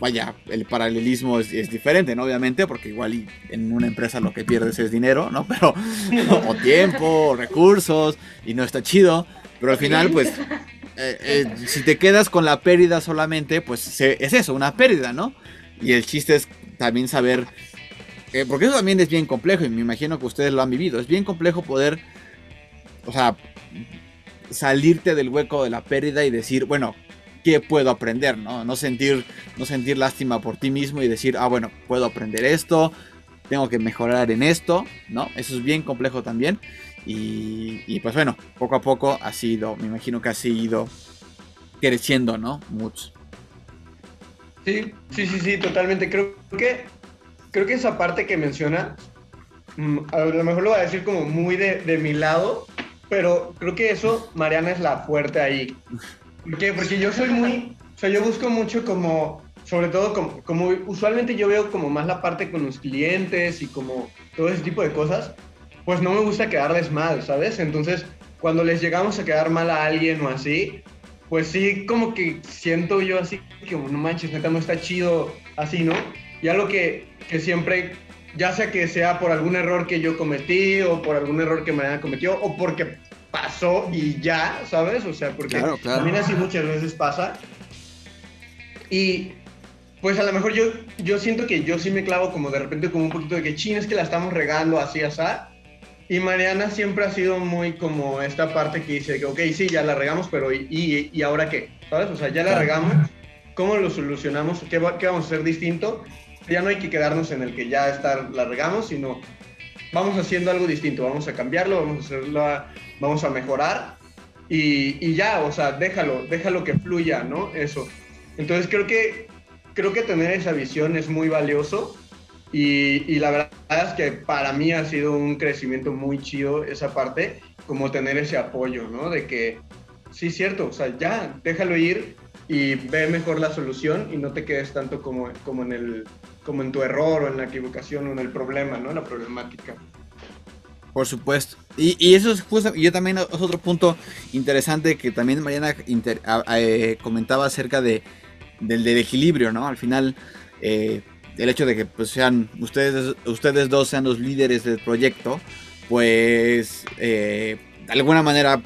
vaya, el paralelismo es, diferente, ¿no? Obviamente, porque igual en una empresa lo que pierdes es dinero, ¿no? Pero, o tiempo, o recursos, y no está chido, pero al final, pues eh, eh, si te quedas con la pérdida solamente, pues es eso, una pérdida, ¿no? Y el chiste es también saber, eh, porque eso también es bien complejo y me imagino que ustedes lo han vivido, es bien complejo poder, o sea, salirte del hueco de la pérdida y decir, bueno, ¿qué puedo aprender? ¿no? No, sentir, no sentir lástima por ti mismo y decir, ah, bueno, puedo aprender esto, tengo que mejorar en esto, ¿no? Eso es bien complejo también. Y, pues bueno, poco a poco ha sido, me imagino que ha seguido creciendo, ¿no? Mucho. Sí, sí, sí, sí, totalmente. Creo que, creo que esa parte que menciona, mm, a lo mejor lo voy a decir como muy de mi lado, pero creo que eso, Mariana es la fuerte ahí. ¿Por qué? Porque yo soy muy, o sea, yo busco mucho como, sobre todo como, como usualmente yo veo como más la parte con los clientes y como todo ese tipo de cosas pues no me gusta quedarles mal, ¿sabes? Entonces, cuando les llegamos a quedar mal a alguien o así, pues sí, como que siento yo así, que no manches, neta, no está chido así, ¿no? Y algo que, que siempre, ya sea que sea por algún error que yo cometí o por algún error que Mariana cometió o porque pasó y ya, ¿sabes? O sea, porque también así muchas veces pasa. Y pues a lo mejor yo, yo siento que yo sí me clavo como de repente como un poquito de que ching, es que la estamos regando así, así y Mariana siempre ha sido muy como esta parte que dice que, ok, sí, ya la regamos, pero ¿y, y, ahora qué? ¿Sabes? O sea, ya la regamos, ¿cómo lo solucionamos? ¿Qué, ¿Qué, vamos a hacer distinto? Ya no hay que quedarnos en el que ya está, la regamos, sino vamos haciendo algo distinto, vamos a cambiarlo, vamos a hacerlo, vamos a mejorar y, y ya, o sea, déjalo, déjalo que fluya, ¿no? Eso. Entonces creo que creo que tener esa visión es muy valioso y, y, la verdad es que para mí ha sido un crecimiento muy chido esa parte, como tener ese apoyo, ¿no? De que, sí, cierto, o sea, ya, déjalo ir y ve mejor la solución y no te quedes tanto como, como, en, el, como en tu error o en la equivocación o en el problema, ¿no? La problemática. Por supuesto. Y, y eso es justo, yo también es otro punto interesante que también Mariana eh, comentaba acerca de, del, del, equilibrio, ¿no? Al final, eh, el hecho de que pues, sean ustedes, ustedes dos sean los líderes del proyecto, pues eh, de alguna manera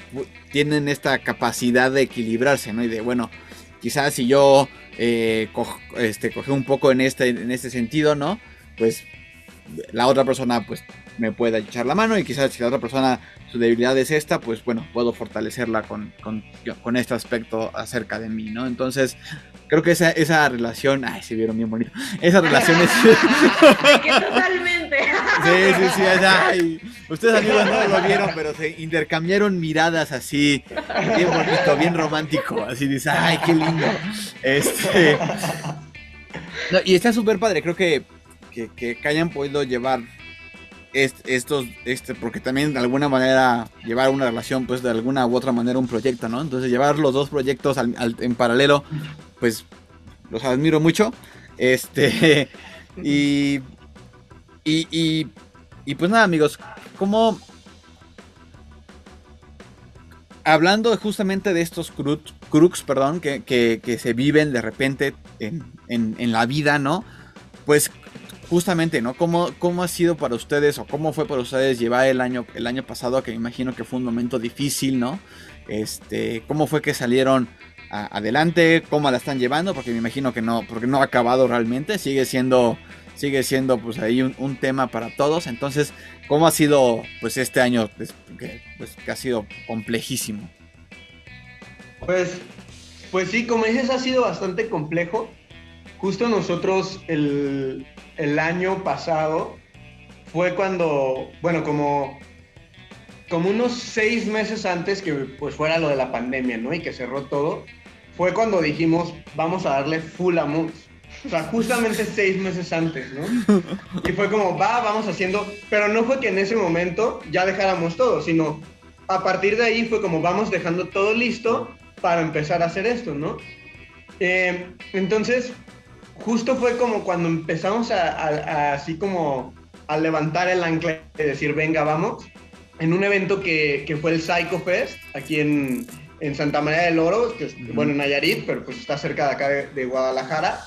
tienen esta capacidad de equilibrarse, ¿no? Y de, bueno, quizás si yo eh, este, coge un poco en este, en este sentido, ¿no? Pues la otra persona pues me pueda echar la mano y quizás si la otra persona su debilidad es esta, pues bueno, puedo fortalecerla con, con, con este aspecto acerca de mí, ¿no? Entonces, creo que esa, esa relación, ay, se vieron bien bonito. Esa relación es. que totalmente. Sí, sí, sí, allá. ustedes amigos no lo vieron, pero se intercambiaron miradas así, bien bonito, bien romántico. Así dice, ay, qué lindo. Este. y está súper padre, creo que, que, que, hayan podido llevar estos, este, porque también de alguna manera llevar una relación, pues de alguna u otra manera un proyecto, ¿no? Entonces llevar los dos proyectos en paralelo pues los admiro mucho. Este, y, y, y, pues nada, amigos, como hablando justamente de estos crux, perdón, que, que, se viven de repente en, en, la vida, ¿no? Pues justamente, ¿no? ¿Cómo, ¿Cómo ha sido para ustedes o cómo fue para ustedes llevar el año, el año pasado, que me imagino que fue un momento difícil, ¿no? Este, ¿cómo fue que salieron adelante, cómo la están llevando, porque me imagino que no, porque no ha acabado realmente, sigue siendo, sigue siendo pues ahí un, tema para todos. Entonces, ¿cómo ha sido pues este año que, pues, que ha sido complejísimo? Pues, pues sí, como dices, ha sido bastante complejo. Justo nosotros el, el año pasado fue cuando, bueno, como como unos seis meses antes que pues fuera lo de la pandemia, ¿no? Y que cerró todo, fue cuando dijimos, vamos a darle full a Moods. O sea, justamente seis meses antes, ¿no? Y fue como, va, vamos haciendo, pero no fue que en ese momento ya dejáramos todo, sino a partir de ahí fue como, vamos dejando todo listo para empezar a hacer esto, ¿no? Eh, entonces, justo fue como cuando empezamos a, así como a levantar el ancla y decir, venga, vamos, en un evento que, que fue el Psycho Fest, aquí en, en Santa María del Oro, que es, bueno, en Nayarit, pero pues está cerca de acá de, Guadalajara,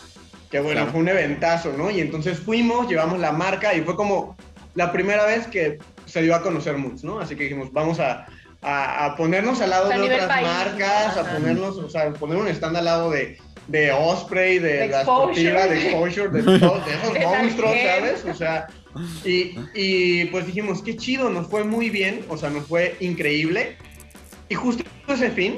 que bueno, fue un eventazo, ¿no? Y entonces fuimos, llevamos la marca y fue como la primera vez que se dio a conocer Moods, ¿no? Así que dijimos, vamos a, a, ponernos al lado de otras marcas, a ponernos, o sea, poner un stand al lado de, de Osprey, de, la Sportiva, de Exposure, de, de esos monstruos, ¿sabes? O sea, y, y pues dijimos, qué chido, nos fue muy bien, o sea, nos fue increíble. Y justo ese fin,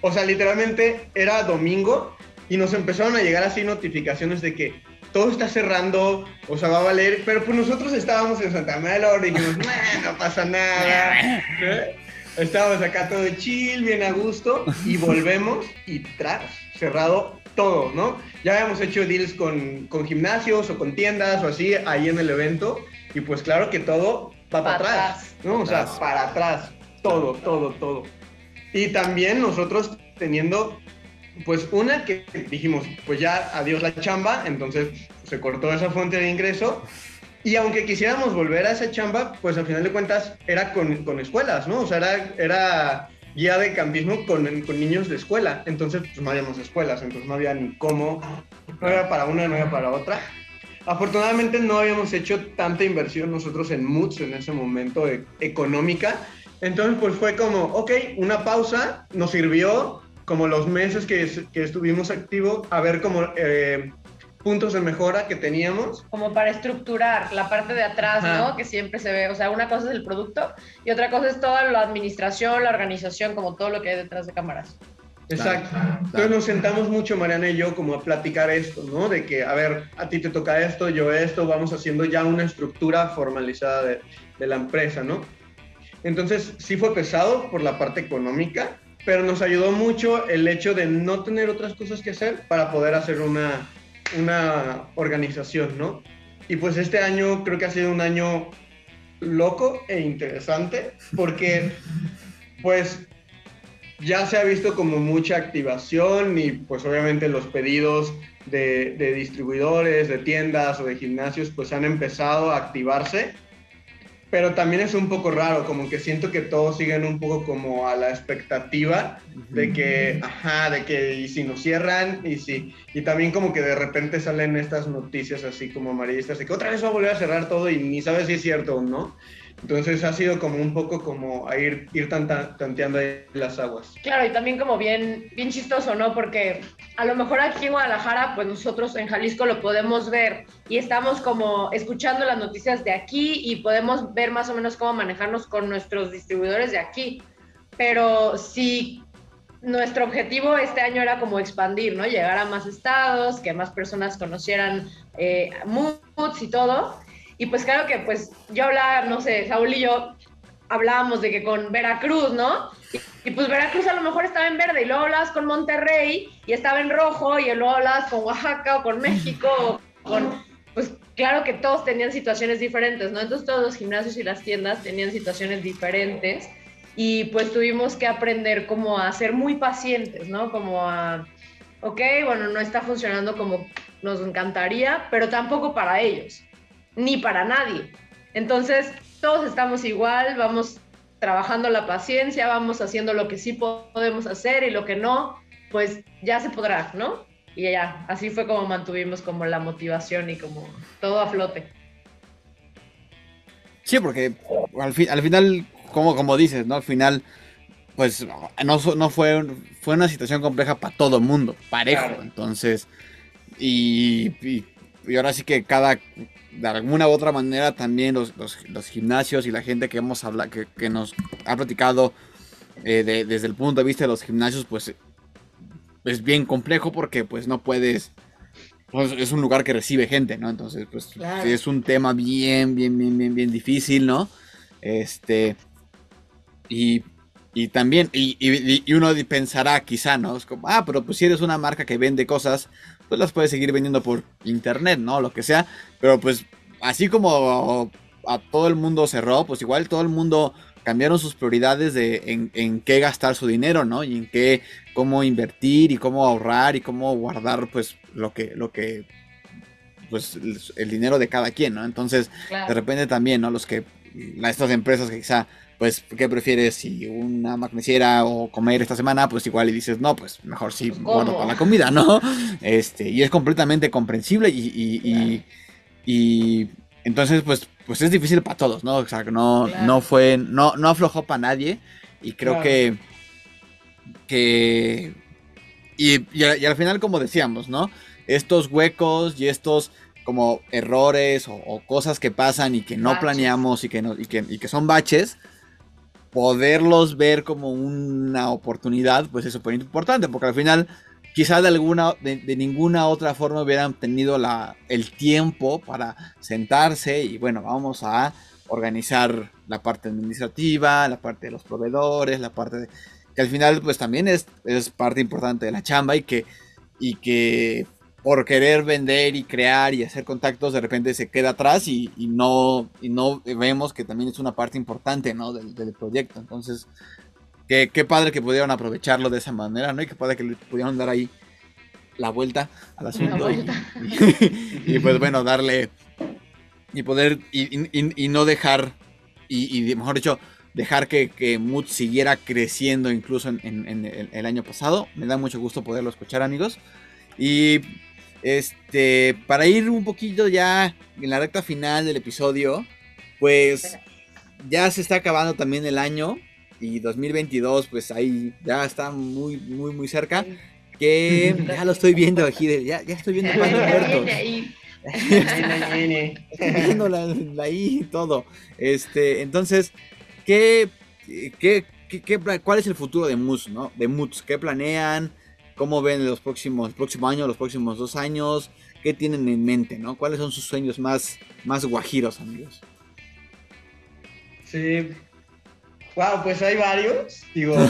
o sea, literalmente era domingo y nos empezaron a llegar así notificaciones de que todo está cerrando, o sea, va a valer, pero pues nosotros estábamos en Santa María y dijimos, no pasa nada. Estábamos acá todo chill, bien a gusto, y volvemos y tras, cerrado todo, ¿no? Ya habíamos hecho deals con, con gimnasios o con tiendas o así ahí en el evento, y pues claro que todo va para, atrás, ¿no? O sea, para atrás, todo, todo, todo. Y también nosotros teniendo, pues una que dijimos, pues ya adiós la chamba, entonces se cortó esa fuente de ingreso. Y aunque quisiéramos volver a esa chamba, pues al final de cuentas era con, con escuelas, ¿no? O sea, era, era guía de campismo con, con, niños de escuela. Entonces, pues no habíamos escuelas, entonces no había ni cómo, no era para una, no era para otra. Afortunadamente no habíamos hecho tanta inversión nosotros en MUTS en ese momento de, económica, entonces, pues fue como, ok, una pausa, nos sirvió como los meses que, que estuvimos activos a ver como eh, puntos de mejora que teníamos. Como para estructurar la parte de atrás, ¿no? Que siempre se ve, o sea, una cosa es el producto y otra cosa es toda la administración, la organización, como todo lo que hay detrás de cámaras. Exacto. Entonces nos sentamos mucho, Mariana y yo, como a platicar esto, ¿no? De que, a ver, a ti te toca esto, yo esto, vamos haciendo ya una estructura formalizada de, de la empresa, ¿no? Entonces sí fue pesado por la parte económica, pero nos ayudó mucho el hecho de no tener otras cosas que hacer para poder hacer una, una organización, ¿no? Y pues este año creo que ha sido un año loco e interesante porque pues ya se ha visto como mucha activación y pues obviamente los pedidos de, de, distribuidores, de tiendas o de gimnasios pues han empezado a activarse pero también es un poco raro, como que siento que todos siguen un poco como a la expectativa de que, ajá, de que y si nos cierran y si, y también como que de repente salen estas noticias así como amarillistas, de que otra vez va a volver a cerrar todo y ni sabes si es cierto o no. Entonces ha sido como un poco como a ir, ir tanteando ahí las aguas. Claro, y también como bien, bien chistoso, ¿no? Porque a lo mejor aquí en Guadalajara, pues nosotros en Jalisco lo podemos ver y estamos como escuchando las noticias de aquí y podemos ver más o menos cómo manejarnos con nuestros distribuidores de aquí. Pero si nuestro objetivo este año era como expandir, ¿no? Llegar a más estados, que más personas conocieran eh, moods y todo y pues claro que pues yo hablaba, no sé, Saúl y yo hablábamos de que con Veracruz, ¿no? Y, pues Veracruz a lo mejor estaba en verde y luego hablabas con Monterrey y estaba en rojo y luego hablabas con Oaxaca o con México o con... Pues claro que todos tenían situaciones diferentes, ¿no? Entonces todos los gimnasios y las tiendas tenían situaciones diferentes y pues tuvimos que aprender como a ser muy pacientes, ¿no? Como a, ok, bueno, no está funcionando como nos encantaría, pero tampoco para ellos ni para nadie. Entonces, todos estamos igual, vamos trabajando la paciencia, vamos haciendo lo que sí podemos hacer y lo que no, pues ya se podrá, ¿no? Y ya, así fue como mantuvimos como la motivación y como todo a flote. Sí, porque al, al final, como, como dices, ¿no? Al final, pues no, no fue, fue una situación compleja para todo el mundo, parejo. Entonces, y, y ahora sí que cada, de alguna u otra manera también los, los, gimnasios y la gente que hemos hablado, que, que nos ha platicado eh, desde el punto de vista de los gimnasios, pues es bien complejo porque pues no puedes, pues, es un lugar que recibe gente, ¿no? Entonces, pues es un tema bien, bien, bien, bien, bien difícil, ¿no? Este, y, y también, y, y, uno pensará quizá, ¿no? Es como, ah, pero pues si eres una marca que vende cosas, pues las puedes seguir vendiendo por internet, ¿no? Lo que sea. Pero pues así como a todo el mundo cerró, pues igual todo el mundo cambiaron sus prioridades de en, qué gastar su dinero, ¿no? Y en qué, cómo invertir y cómo ahorrar y cómo guardar, pues, lo que, lo que, pues, el dinero de cada quien, ¿no? Entonces, de repente también, ¿no? Los que, estas empresas que quizá pues, ¿qué prefieres? Si una magnesiera o comer esta semana, pues igual y dices, no, pues mejor sí pues, guardo para la comida, ¿no? Este, y es completamente comprensible y, y, entonces, pues, pues es difícil para todos, ¿no? O sea, no, no fue, no, no aflojó para nadie y creo que, que, y, al final, como decíamos, ¿no? Estos huecos y estos como errores o, cosas que pasan y que no planeamos y que, no, y que, y que son baches, poderlos ver como una oportunidad, pues es súper importante, porque al final quizás de alguna de, ninguna otra forma hubieran tenido la, el tiempo para sentarse y bueno, vamos a organizar la parte administrativa, la parte de los proveedores, la parte de, que al final pues también es, es parte importante de la chamba y que, y que por querer vender y crear y hacer contactos, de repente se queda atrás y, no, y no vemos que también es una parte importante ¿no? del, proyecto. Entonces, qué, padre que pudieron aprovecharlo de esa manera, ¿no? Y qué padre que le pudieron dar ahí la vuelta al asunto. Y, pues bueno, darle y poder y, no dejar, y, mejor dicho, dejar que, que Mood siguiera creciendo incluso en, el, el, año pasado. Me da mucho gusto poderlo escuchar, amigos. Y este, para ir un poquito ya en la recta final del episodio, pues ya se está acabando también el año y 2022, pues ahí ya está muy, muy, muy cerca. Que ya lo estoy viendo aquí, ya, ya estoy viendo muertos. viendo la, ahí todo. Este, entonces, ¿qué, qué, qué, cuál es el futuro de Mus, no? De Moods, ¿qué planean? ¿Cómo ven los próximos, el próximo año, los próximos dos años? ¿Qué tienen en mente, no? ¿Cuáles son sus sueños más, más guajiros, amigos? Sí. Wow, pues hay varios. Digo.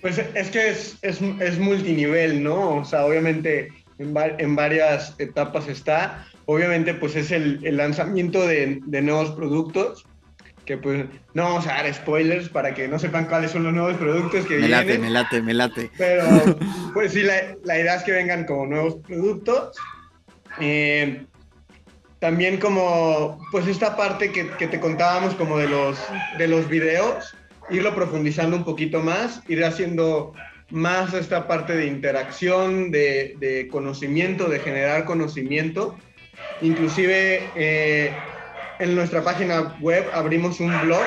pues es que es, es, multinivel, ¿no? O sea, obviamente en, varias etapas está. Obviamente, pues es el, lanzamiento de, nuevos productos, que pues no vamos a dar spoilers para que no sepan cuáles son los nuevos productos que me vienen. Late, me late, me late. Pero pues sí, la, idea es que vengan como nuevos productos. Eh, también como, pues esta parte que, que, te contábamos como de los, de los videos, irlo profundizando un poquito más, ir haciendo más esta parte de interacción, de, conocimiento, de generar conocimiento. Inclusive eh, en nuestra página web abrimos un blog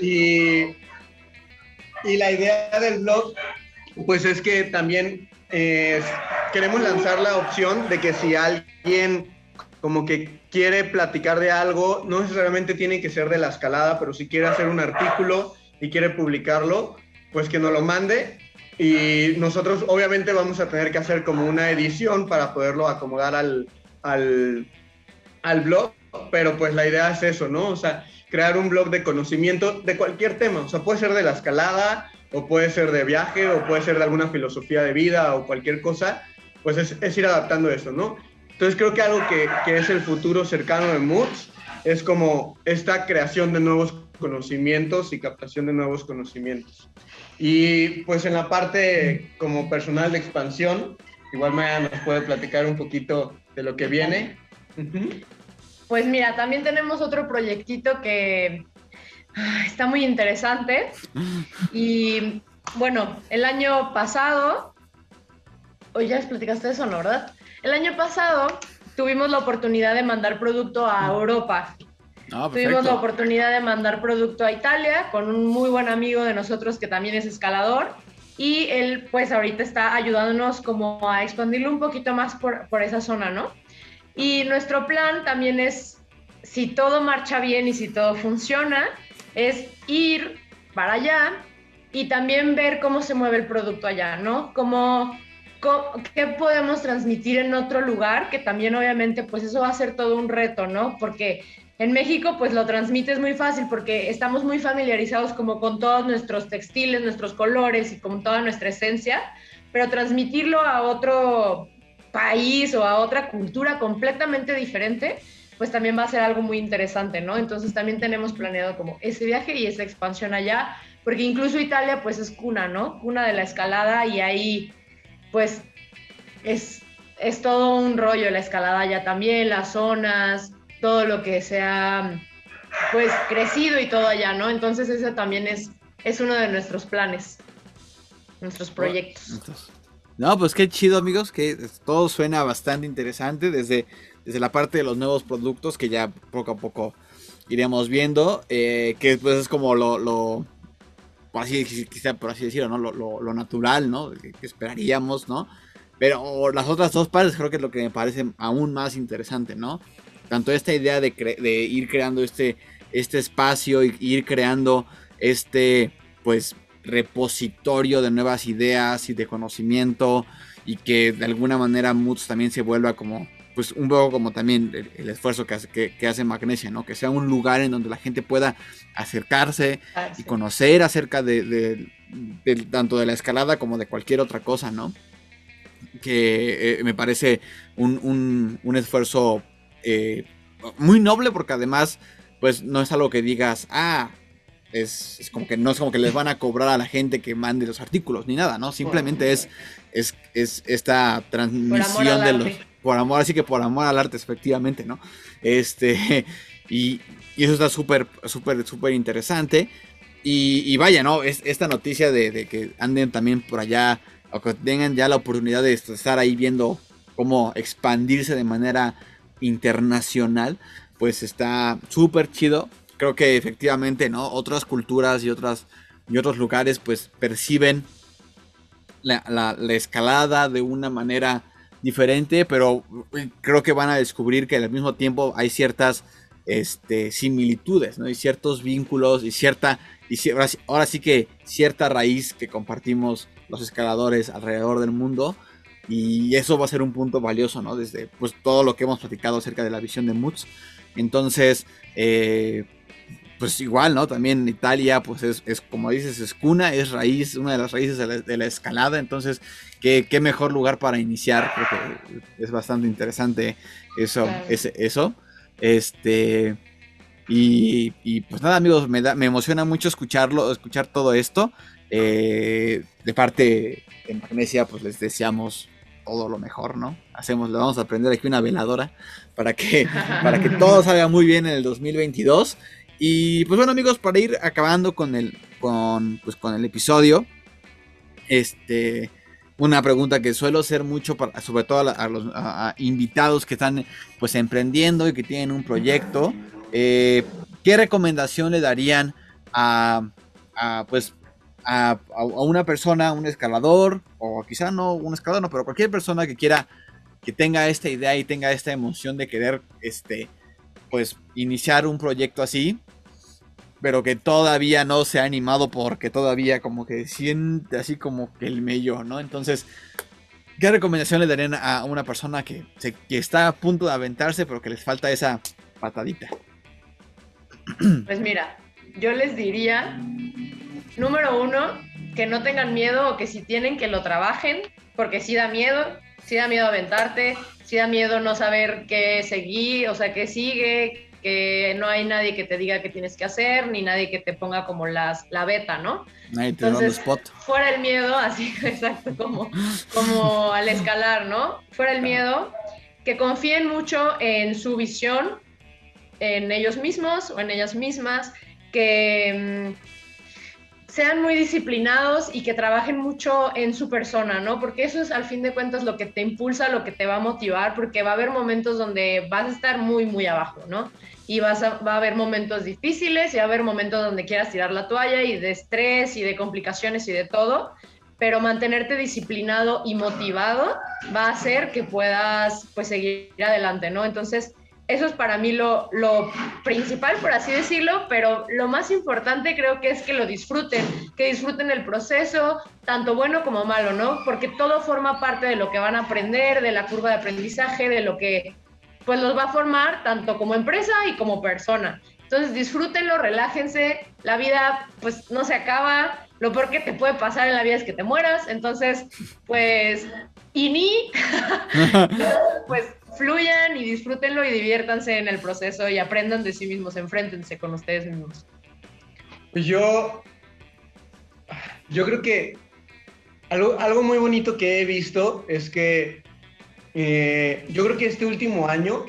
y, y la idea del blog pues es que también eh, queremos lanzar la opción de que si alguien como que quiere platicar de algo, no necesariamente tiene que ser de la escalada, pero si quiere hacer un artículo y quiere publicarlo, pues que nos lo mande. Y nosotros obviamente vamos a tener que hacer como una edición para poderlo acomodar al, al, al blog, pero pues la idea es eso, ¿no? O sea, crear un blog de conocimiento de cualquier tema, o sea, puede ser de la escalada, o puede ser de viaje, o puede ser de alguna filosofía de vida, o cualquier cosa, pues es, es ir adaptando eso, ¿no? Entonces creo que algo que, que es el futuro cercano de Moods es como esta creación de nuevos conocimientos y captación de nuevos conocimientos. Y pues en la parte como personal de expansión, igual Maya nos puede platicar un poquito de lo que viene. Pues mira, también tenemos otro proyectito que ah, está muy interesante. Y bueno, el año pasado, hoy ya les platicaste eso, ¿no? ¿Verdad? El año pasado tuvimos la oportunidad de mandar producto a Europa. Ah, Tuvimos la oportunidad de mandar producto a Italia con un muy buen amigo de nosotros que también es escalador y él pues ahorita está ayudándonos como a expandirlo un poquito más por, por esa zona, ¿no? Y nuestro plan también es, si todo marcha bien y si todo funciona, es ir para allá y también ver cómo se mueve el producto allá, ¿no? Cómo, qué podemos transmitir en otro lugar, que también obviamente pues eso va a ser todo un reto, ¿no? Porque en México, pues lo transmites muy fácil porque estamos muy familiarizados como con todos nuestros textiles, nuestros colores y con toda nuestra esencia, pero transmitirlo a otro país o a otra cultura completamente diferente, pues también va a ser algo muy interesante, ¿no? Entonces también tenemos planeado como ese viaje y esa expansión allá, porque incluso Italia pues es cuna, ¿no? Cuna de la escalada y ahí pues es, es todo un rollo la escalada allá también, las zonas, todo lo que se ha pues crecido y todo allá, ¿no? Entonces ese también es, es uno de nuestros planes, nuestros proyectos. No, pues qué chido amigos, que todo suena bastante interesante desde, desde la parte de los nuevos productos que ya poco a poco iremos viendo, eh, que pues es como lo, lo así, quizá, por así decirlo, ¿no? Lo, natural, ¿no? Que, esperaríamos, ¿no? Pero las otras dos partes creo que es lo que me parece aún más interesante, ¿no? tanto esta idea de, ir creando este, este espacio ir creando este, pues, repositorio de nuevas ideas y de conocimiento y que de alguna manera Moods también se vuelva como, pues, un poco como también el, esfuerzo que hace, que, hace Magnesia, ¿no? Que sea un lugar en donde la gente pueda acercarse ah, y conocer acerca de, tanto de la escalada como de cualquier otra cosa, ¿no? Que eh, me parece un, un esfuerzo eh, muy noble porque además, pues no es algo que digas, ah, es, como que no es como que les van a cobrar a la gente que mande los artículos ni nada, ¿no? Simplemente es, es, es esta transmisión de los... Por amor, así que por amor al arte, efectivamente, ¿no? Este, y, eso está súper, súper, súper interesante. Y, vaya, ¿no? Es, esta noticia de, de, que anden también por allá, o que tengan ya la oportunidad de estar ahí viendo cómo expandirse de manera internacional, pues está súper chido. Creo que efectivamente, ¿no? Otras culturas y, otras, y otros lugares pues perciben la, escalada de una manera diferente, pero eh, creo que van a descubrir que al mismo tiempo hay ciertas este, similitudes, ¿no? Y ciertos vínculos y cierta, y ahora sí que cierta raíz que compartimos los escaladores alrededor del mundo y eso va a ser un punto valioso, ¿no? Desde pues todo lo que hemos platicado acerca de la visión de Moods. Entonces, eh, pues igual, ¿no? También Italia, pues es, como dices, es cuna, es raíz, una de las raíces de la, escalada, entonces, ¿qué, mejor lugar para iniciar, porque es bastante interesante eso, eso. Este, y, pues nada, amigos, me, da, me emociona mucho escucharlo, escuchar todo esto. Eh, de parte de Magnesia, pues les deseamos todo lo mejor, ¿no? Hacemos, le vamos a aprender aquí una veladora para que, para que todo salga muy bien en el 2022. Y pues bueno amigos, para ir acabando con el, con, pues, con el episodio, este, una pregunta que suelo hacer mucho, para, sobre todo a, los invitados que están pues emprendiendo y que tienen un proyecto, eh, ¿qué recomendación le darían a, pues a, una persona, un escalador, o quizá no un escalador, no, pero cualquier persona que quiera, que tenga esta idea y tenga esta emoción de querer, este, pues, iniciar un proyecto así, pero que todavía no se ha animado porque todavía como que siente así como que el mello, ¿no? Entonces, ¿qué recomendación le darían a una persona que, que está a punto de aventarse, pero que les falta esa patadita? Pues mira, yo les diría número uno, que no tengan miedo o que si tienen que lo trabajen, porque sí da miedo, sí da miedo aventarte, sí da miedo no saber qué seguir, o sea, qué sigue, que no hay nadie que te diga qué tienes que hacer, ni nadie que te ponga como las, la beta, ¿no? Nadie te Entonces, spot. Fuera el miedo, así, exacto, como, como al escalar, ¿no? Fuera el miedo, que confíen mucho en su visión, en ellos mismos o en ellas mismas, que mm, sean muy disciplinados y que trabajen mucho en su persona, ¿no? Porque eso es al fin de cuentas lo que te impulsa, lo que te va a motivar, porque va a haber momentos donde vas a estar muy, muy abajo, ¿no? Y vas a, va a haber momentos difíciles y va a haber momentos donde quieras tirar la toalla y de estrés y de complicaciones y de todo, pero mantenerte disciplinado y motivado va a hacer que puedas, pues, seguir adelante, ¿no? Entonces, eso es para mí lo, principal, por así decirlo, pero lo más importante creo que es que lo disfruten, que disfruten el proceso, tanto bueno como malo, ¿no? Porque todo forma parte de lo que van a aprender, de la curva de aprendizaje, de lo que pues los va a formar tanto como empresa y como persona. Entonces disfrútenlo, relájense, la vida pues no se acaba, lo peor que te puede pasar en la vida es que te mueras, entonces pues y ni pues fluyan y disfrútenlo y diviértanse en el proceso y aprendan de sí mismos, enfréntense con ustedes mismos. Pues yo, yo creo que algo, algo muy bonito que he visto es que eh, yo creo que este último año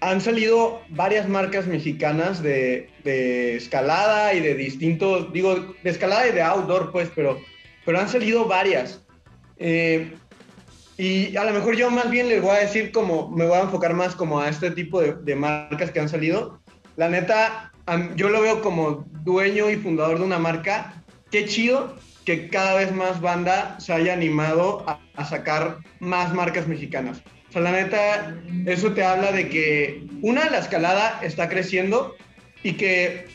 han salido varias marcas mexicanas de, de, escalada y de distintos, digo, de escalada y de outdoor, pues, pero, pero han salido varias. Eh, y a lo mejor yo más bien les voy a decir como, me voy a enfocar más como a este tipo de, marcas que han salido. La neta, yo lo veo como dueño y fundador de una marca. Qué chido que cada vez más banda se haya animado a, a sacar más marcas mexicanas. O sea, la neta, eso te habla de que una, la escalada está creciendo y que,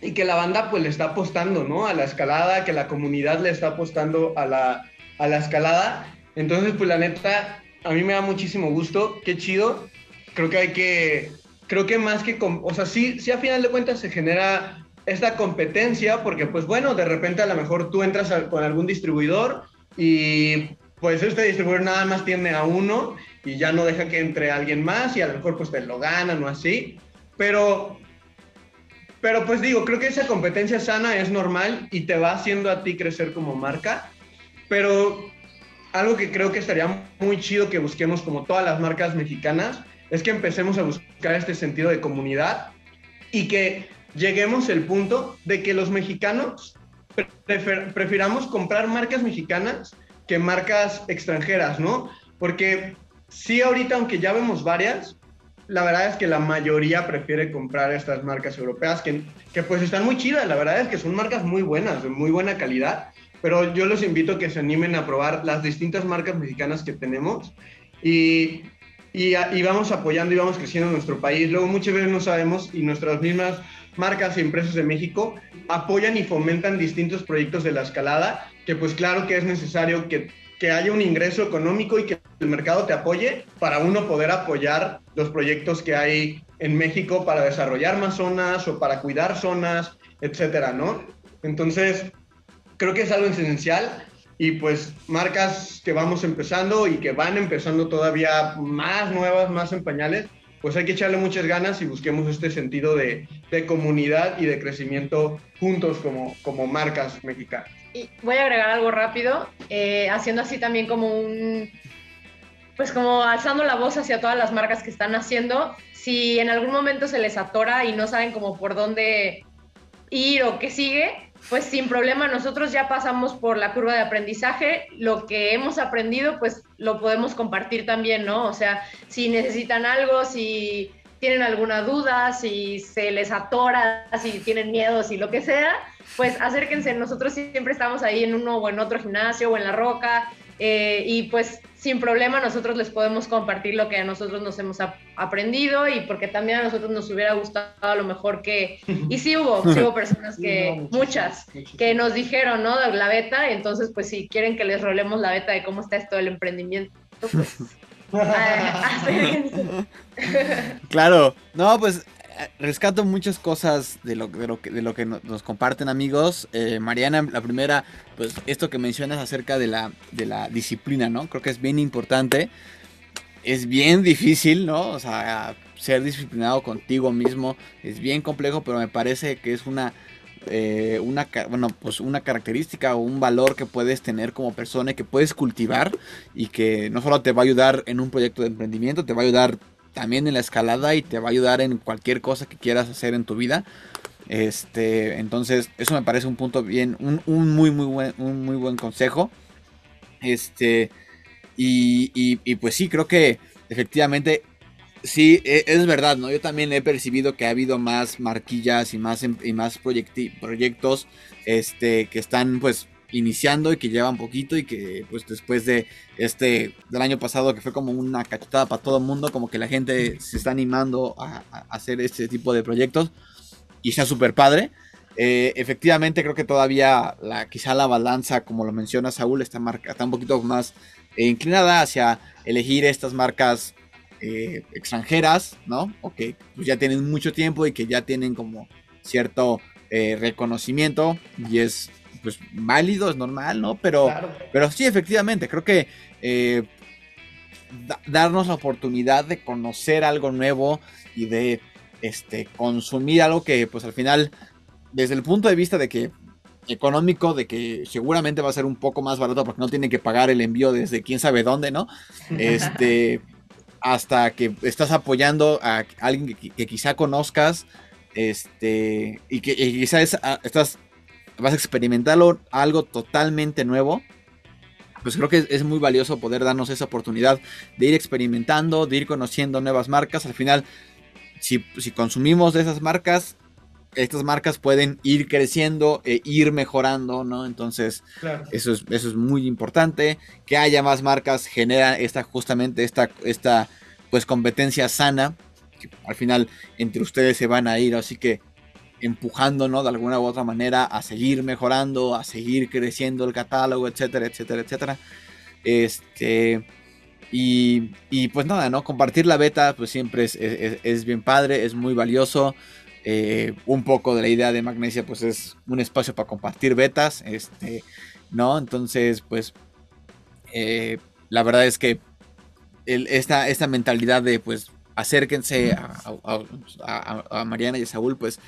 y que la banda pues le está apostando, ¿no? A la escalada, que la comunidad le está apostando a la, a la escalada entonces, pues la neta, a mí me da muchísimo gusto, qué chido. Creo que hay que, creo que más que, o sea, sí, sí a final de cuentas se genera esta competencia, porque pues bueno, de repente a lo mejor tú entras con algún distribuidor y pues este distribuidor nada más tiene a uno y ya no deja que entre alguien más y a lo mejor pues te lo ganan o así. Pero, pero pues digo, creo que esa competencia sana es normal y te va haciendo a ti crecer como marca. Pero algo que creo que estaría muy chido que busquemos como todas las marcas mexicanas es que empecemos a buscar este sentido de comunidad y que lleguemos al punto de que los mexicanos prefiramos comprar marcas mexicanas que marcas extranjeras, ¿no? Porque sí, ahorita, aunque ya vemos varias, la verdad es que la mayoría prefiere comprar estas marcas europeas que, que pues están muy chidas, la verdad es que son marcas muy buenas, de muy buena calidad pero yo los invito a que se animen a probar las distintas marcas mexicanas que tenemos y, y, y, vamos apoyando y vamos creciendo en nuestro país. Luego muchas veces no sabemos y nuestras mismas marcas y empresas de México apoyan y fomentan distintos proyectos de la escalada, que pues claro que es necesario que, que haya un ingreso económico y que el mercado te apoye para uno poder apoyar los proyectos que hay en México para desarrollar más zonas o para cuidar zonas, etcétera, ¿no? Entonces, creo que es algo esencial y pues marcas que vamos empezando y que van empezando todavía más nuevas, más en pañales, pues hay que echarle muchas ganas y busquemos este sentido de, de comunidad y de crecimiento juntos como, como marcas mexicanas. Y voy a agregar algo rápido, eh, haciendo así también como un, pues como alzando la voz hacia todas las marcas que están haciendo. Si en algún momento se les atora y no saben como por dónde ir o qué sigue, pues sin problema nosotros ya pasamos por la curva de aprendizaje, lo que hemos aprendido pues lo podemos compartir también, ¿no? O sea, si necesitan algo, si tienen alguna duda, si se les atora, si tienen miedo, si lo que sea, pues acérquense, nosotros siempre estamos ahí en uno o en otro gimnasio o en la roca, eh, y pues sin problema nosotros les podemos compartir lo que a nosotros nos hemos aprendido y porque también a nosotros nos hubiera gustado a lo mejor que, y sí hubo, sí hubo personas que, muchas, que nos dijeron, ¿no? La beta, entonces pues si quieren que les rolemos la beta de cómo está esto del emprendimiento, pues... claro, no, pues rescato muchas cosas de lo, de lo, que, de lo que nos comparten amigos. Eh, Mariana, la primera, pues esto que mencionas acerca de la, de la disciplina, ¿no? Creo que es bien importante. Es bien difícil, ¿no? O sea, ser disciplinado contigo mismo es bien complejo, pero me parece que es una, eh, una, bueno, pues una característica o un valor que puedes tener como persona y que puedes cultivar y que no solo te va a ayudar en un proyecto de emprendimiento, te va a ayudar también en la escalada y te va a ayudar en cualquier cosa que quieras hacer en tu vida. Este, entonces, eso me parece un punto bien, un, muy, muy buen, un muy buen consejo. Este, y, y, pues sí, creo que efectivamente, sí, e, es, verdad, ¿no? Yo también he percibido que ha habido más marquillas y más, em, y más proyectos, este, que están pues iniciando y que llevan poquito y que pues después de este del año pasado que fue como una cachetada para todo el mundo, como que la gente se está animando a, hacer este tipo de proyectos y sea súper padre. Eh, efectivamente creo que todavía la, quizá la balanza, como lo menciona Saúl, está, marca, está un poquito más eh, inclinada hacia elegir estas marcas eh, extranjeras, ¿no? O que pues, ya tienen mucho tiempo y que ya tienen como cierto reconocimiento y es pues válido, es normal, ¿no? Pero, pero sí, efectivamente, creo que eh, darnos la oportunidad de conocer algo nuevo y de este, consumir algo que pues al final, desde el punto de vista de que económico, de que seguramente va a ser un poco más barato porque no tienen que pagar el envío desde quién sabe dónde, ¿no? Este, hasta que estás apoyando a alguien que, quizá conozcas, este, y que quizás estás vas a experimentarlo algo totalmente nuevo, pues creo que es, muy valioso poder darnos esa oportunidad de ir experimentando, de ir conociendo nuevas marcas. Al final, si, consumimos de esas marcas, estas marcas pueden ir creciendo e ir mejorando, ¿no? Entonces, eso, es, eso es muy importante. Que haya más marcas genera esta, justamente esta, esta pues competencia sana. Que al final entre ustedes se van a ir, así que empujándonos de alguna u otra manera a seguir mejorando, a seguir creciendo el catálogo, etcétera, etcétera, etcétera. Este, y, y pues nada, ¿no? Compartir la beta pues siempre es, es, bien padre, es muy valioso. Eh, un poco de la idea de Magnesia pues es un espacio para compartir betas, este, ¿no? Entonces pues eh, la verdad es que esta, esta mentalidad de pues acérquense a, a, Mariana y a Saúl, pues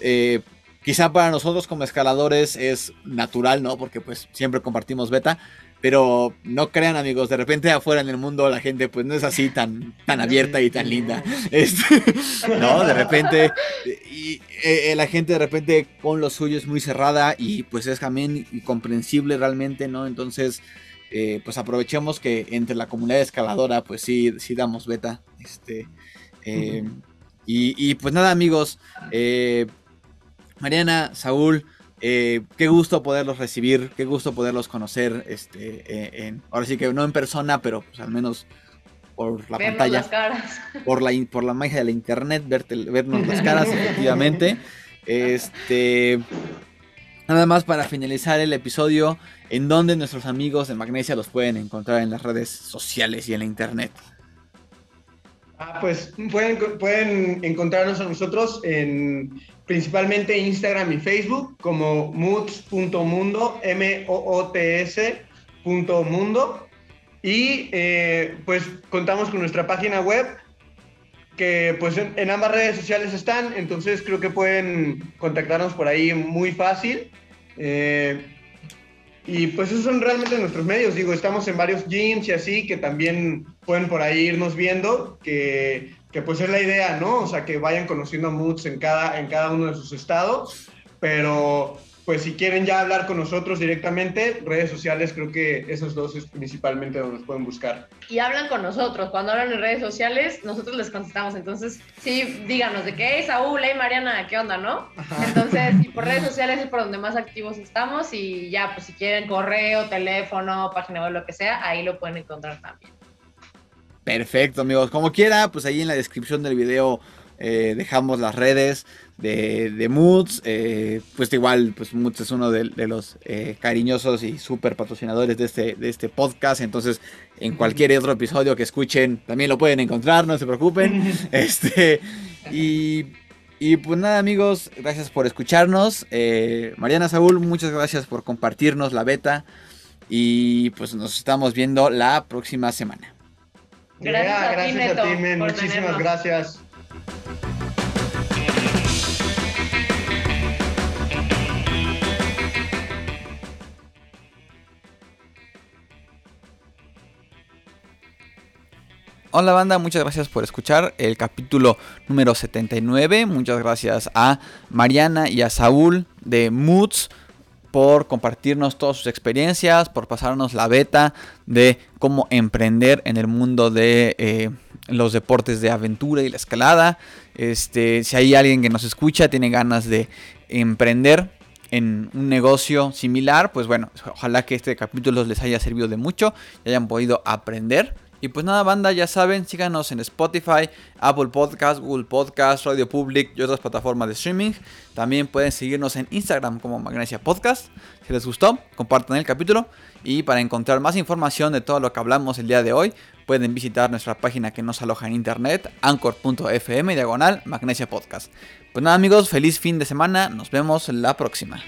eh, quizá para nosotros como escaladores es natural, ¿no? Porque pues siempre compartimos beta. Pero no crean amigos, de repente afuera en el mundo la gente pues no es así tan, tan abierta y tan linda. Este, no, de repente y, eh, la gente de repente con lo suyo es muy cerrada y pues es también incomprensible realmente, ¿no? Entonces eh, pues aprovechemos que entre la comunidad escaladora pues sí, sí damos beta. Este, y, y, pues nada amigos, Mariana, Saúl, eh, qué gusto poderlos recibir, qué gusto poderlos conocer, este, eh, ahora sí que no en persona, pero pues al menos por la pantalla, por la por la magia de la internet, verte, vernos las caras, efectivamente. Este, nada más para finalizar el episodio, en donde nuestros amigos de Magnesia los pueden encontrar en las redes sociales y en la internet. Ah, pues pueden, pueden encontrarnos a nosotros en principalmente Instagram y Facebook como moods.mundo, M-O-O-T-S mundo. Y eh, pues contamos con nuestra página web que pues en, ambas redes sociales están, entonces creo que pueden contactarnos por ahí muy fácil. Eh, y pues esos son realmente nuestros medios. Digo, estamos en varios gyms y así que también pueden por ahí irnos viendo, que, que pues es la idea, ¿no? O sea, que vayan conociendo a Moods en cada, en cada uno de sus estados. Pero pues si quieren ya hablar con nosotros directamente, redes sociales, creo que esos dos es principalmente donde nos pueden buscar. Y hablan con nosotros. Cuando hablan en redes sociales, nosotros les contestamos. Entonces, sí, díganos de qué, hey, Saúl, hey, Mariana, ¿qué onda, no? Entonces, y por redes sociales es por donde más activos estamos. Y ya, pues si quieren correo, teléfono, página web, lo que sea, ahí lo pueden encontrar también. Perfecto, amigos. Como quiera, pues ahí en la descripción del video eh, dejamos las redes de, Moods. Eh, pues igual, pues Moods es uno de, los eh, cariñosos y súper patrocinadores de este, de este podcast. Entonces, en cualquier otro episodio que escuchen, también lo pueden encontrar, no se preocupen. este, y, y pues nada, amigos, gracias por escucharnos. Mariana Saúl, muchas gracias por compartirnos la beta. Y pues nos estamos viendo la próxima semana. Gracias, a, ti, Men. Muchísimas gracias. Hola banda, muchas gracias por escuchar el capítulo número 79. Muchas gracias a Mariana y a Saúl de Moods por compartirnos todas sus experiencias, por pasarnos la beta de cómo emprender en el mundo de eh, los deportes de aventura y la escalada. Este, si hay alguien que nos escucha, tiene ganas de emprender en un negocio similar, pues bueno, ojalá que este capítulo les haya servido de mucho y hayan podido aprender y pues nada, banda, ya saben, síganos en Spotify, Apple Podcast, Google Podcast, Radio Public y otras plataformas de streaming. También pueden seguirnos en Instagram como Magnesia Podcast. Si les gustó, compartan el capítulo. Y para encontrar más información de todo lo que hablamos el día de hoy, pueden visitar nuestra página que nos aloja en internet, anchor.fm diagonal Magnesia Podcast. Pues nada amigos, feliz fin de semana, nos vemos la próxima.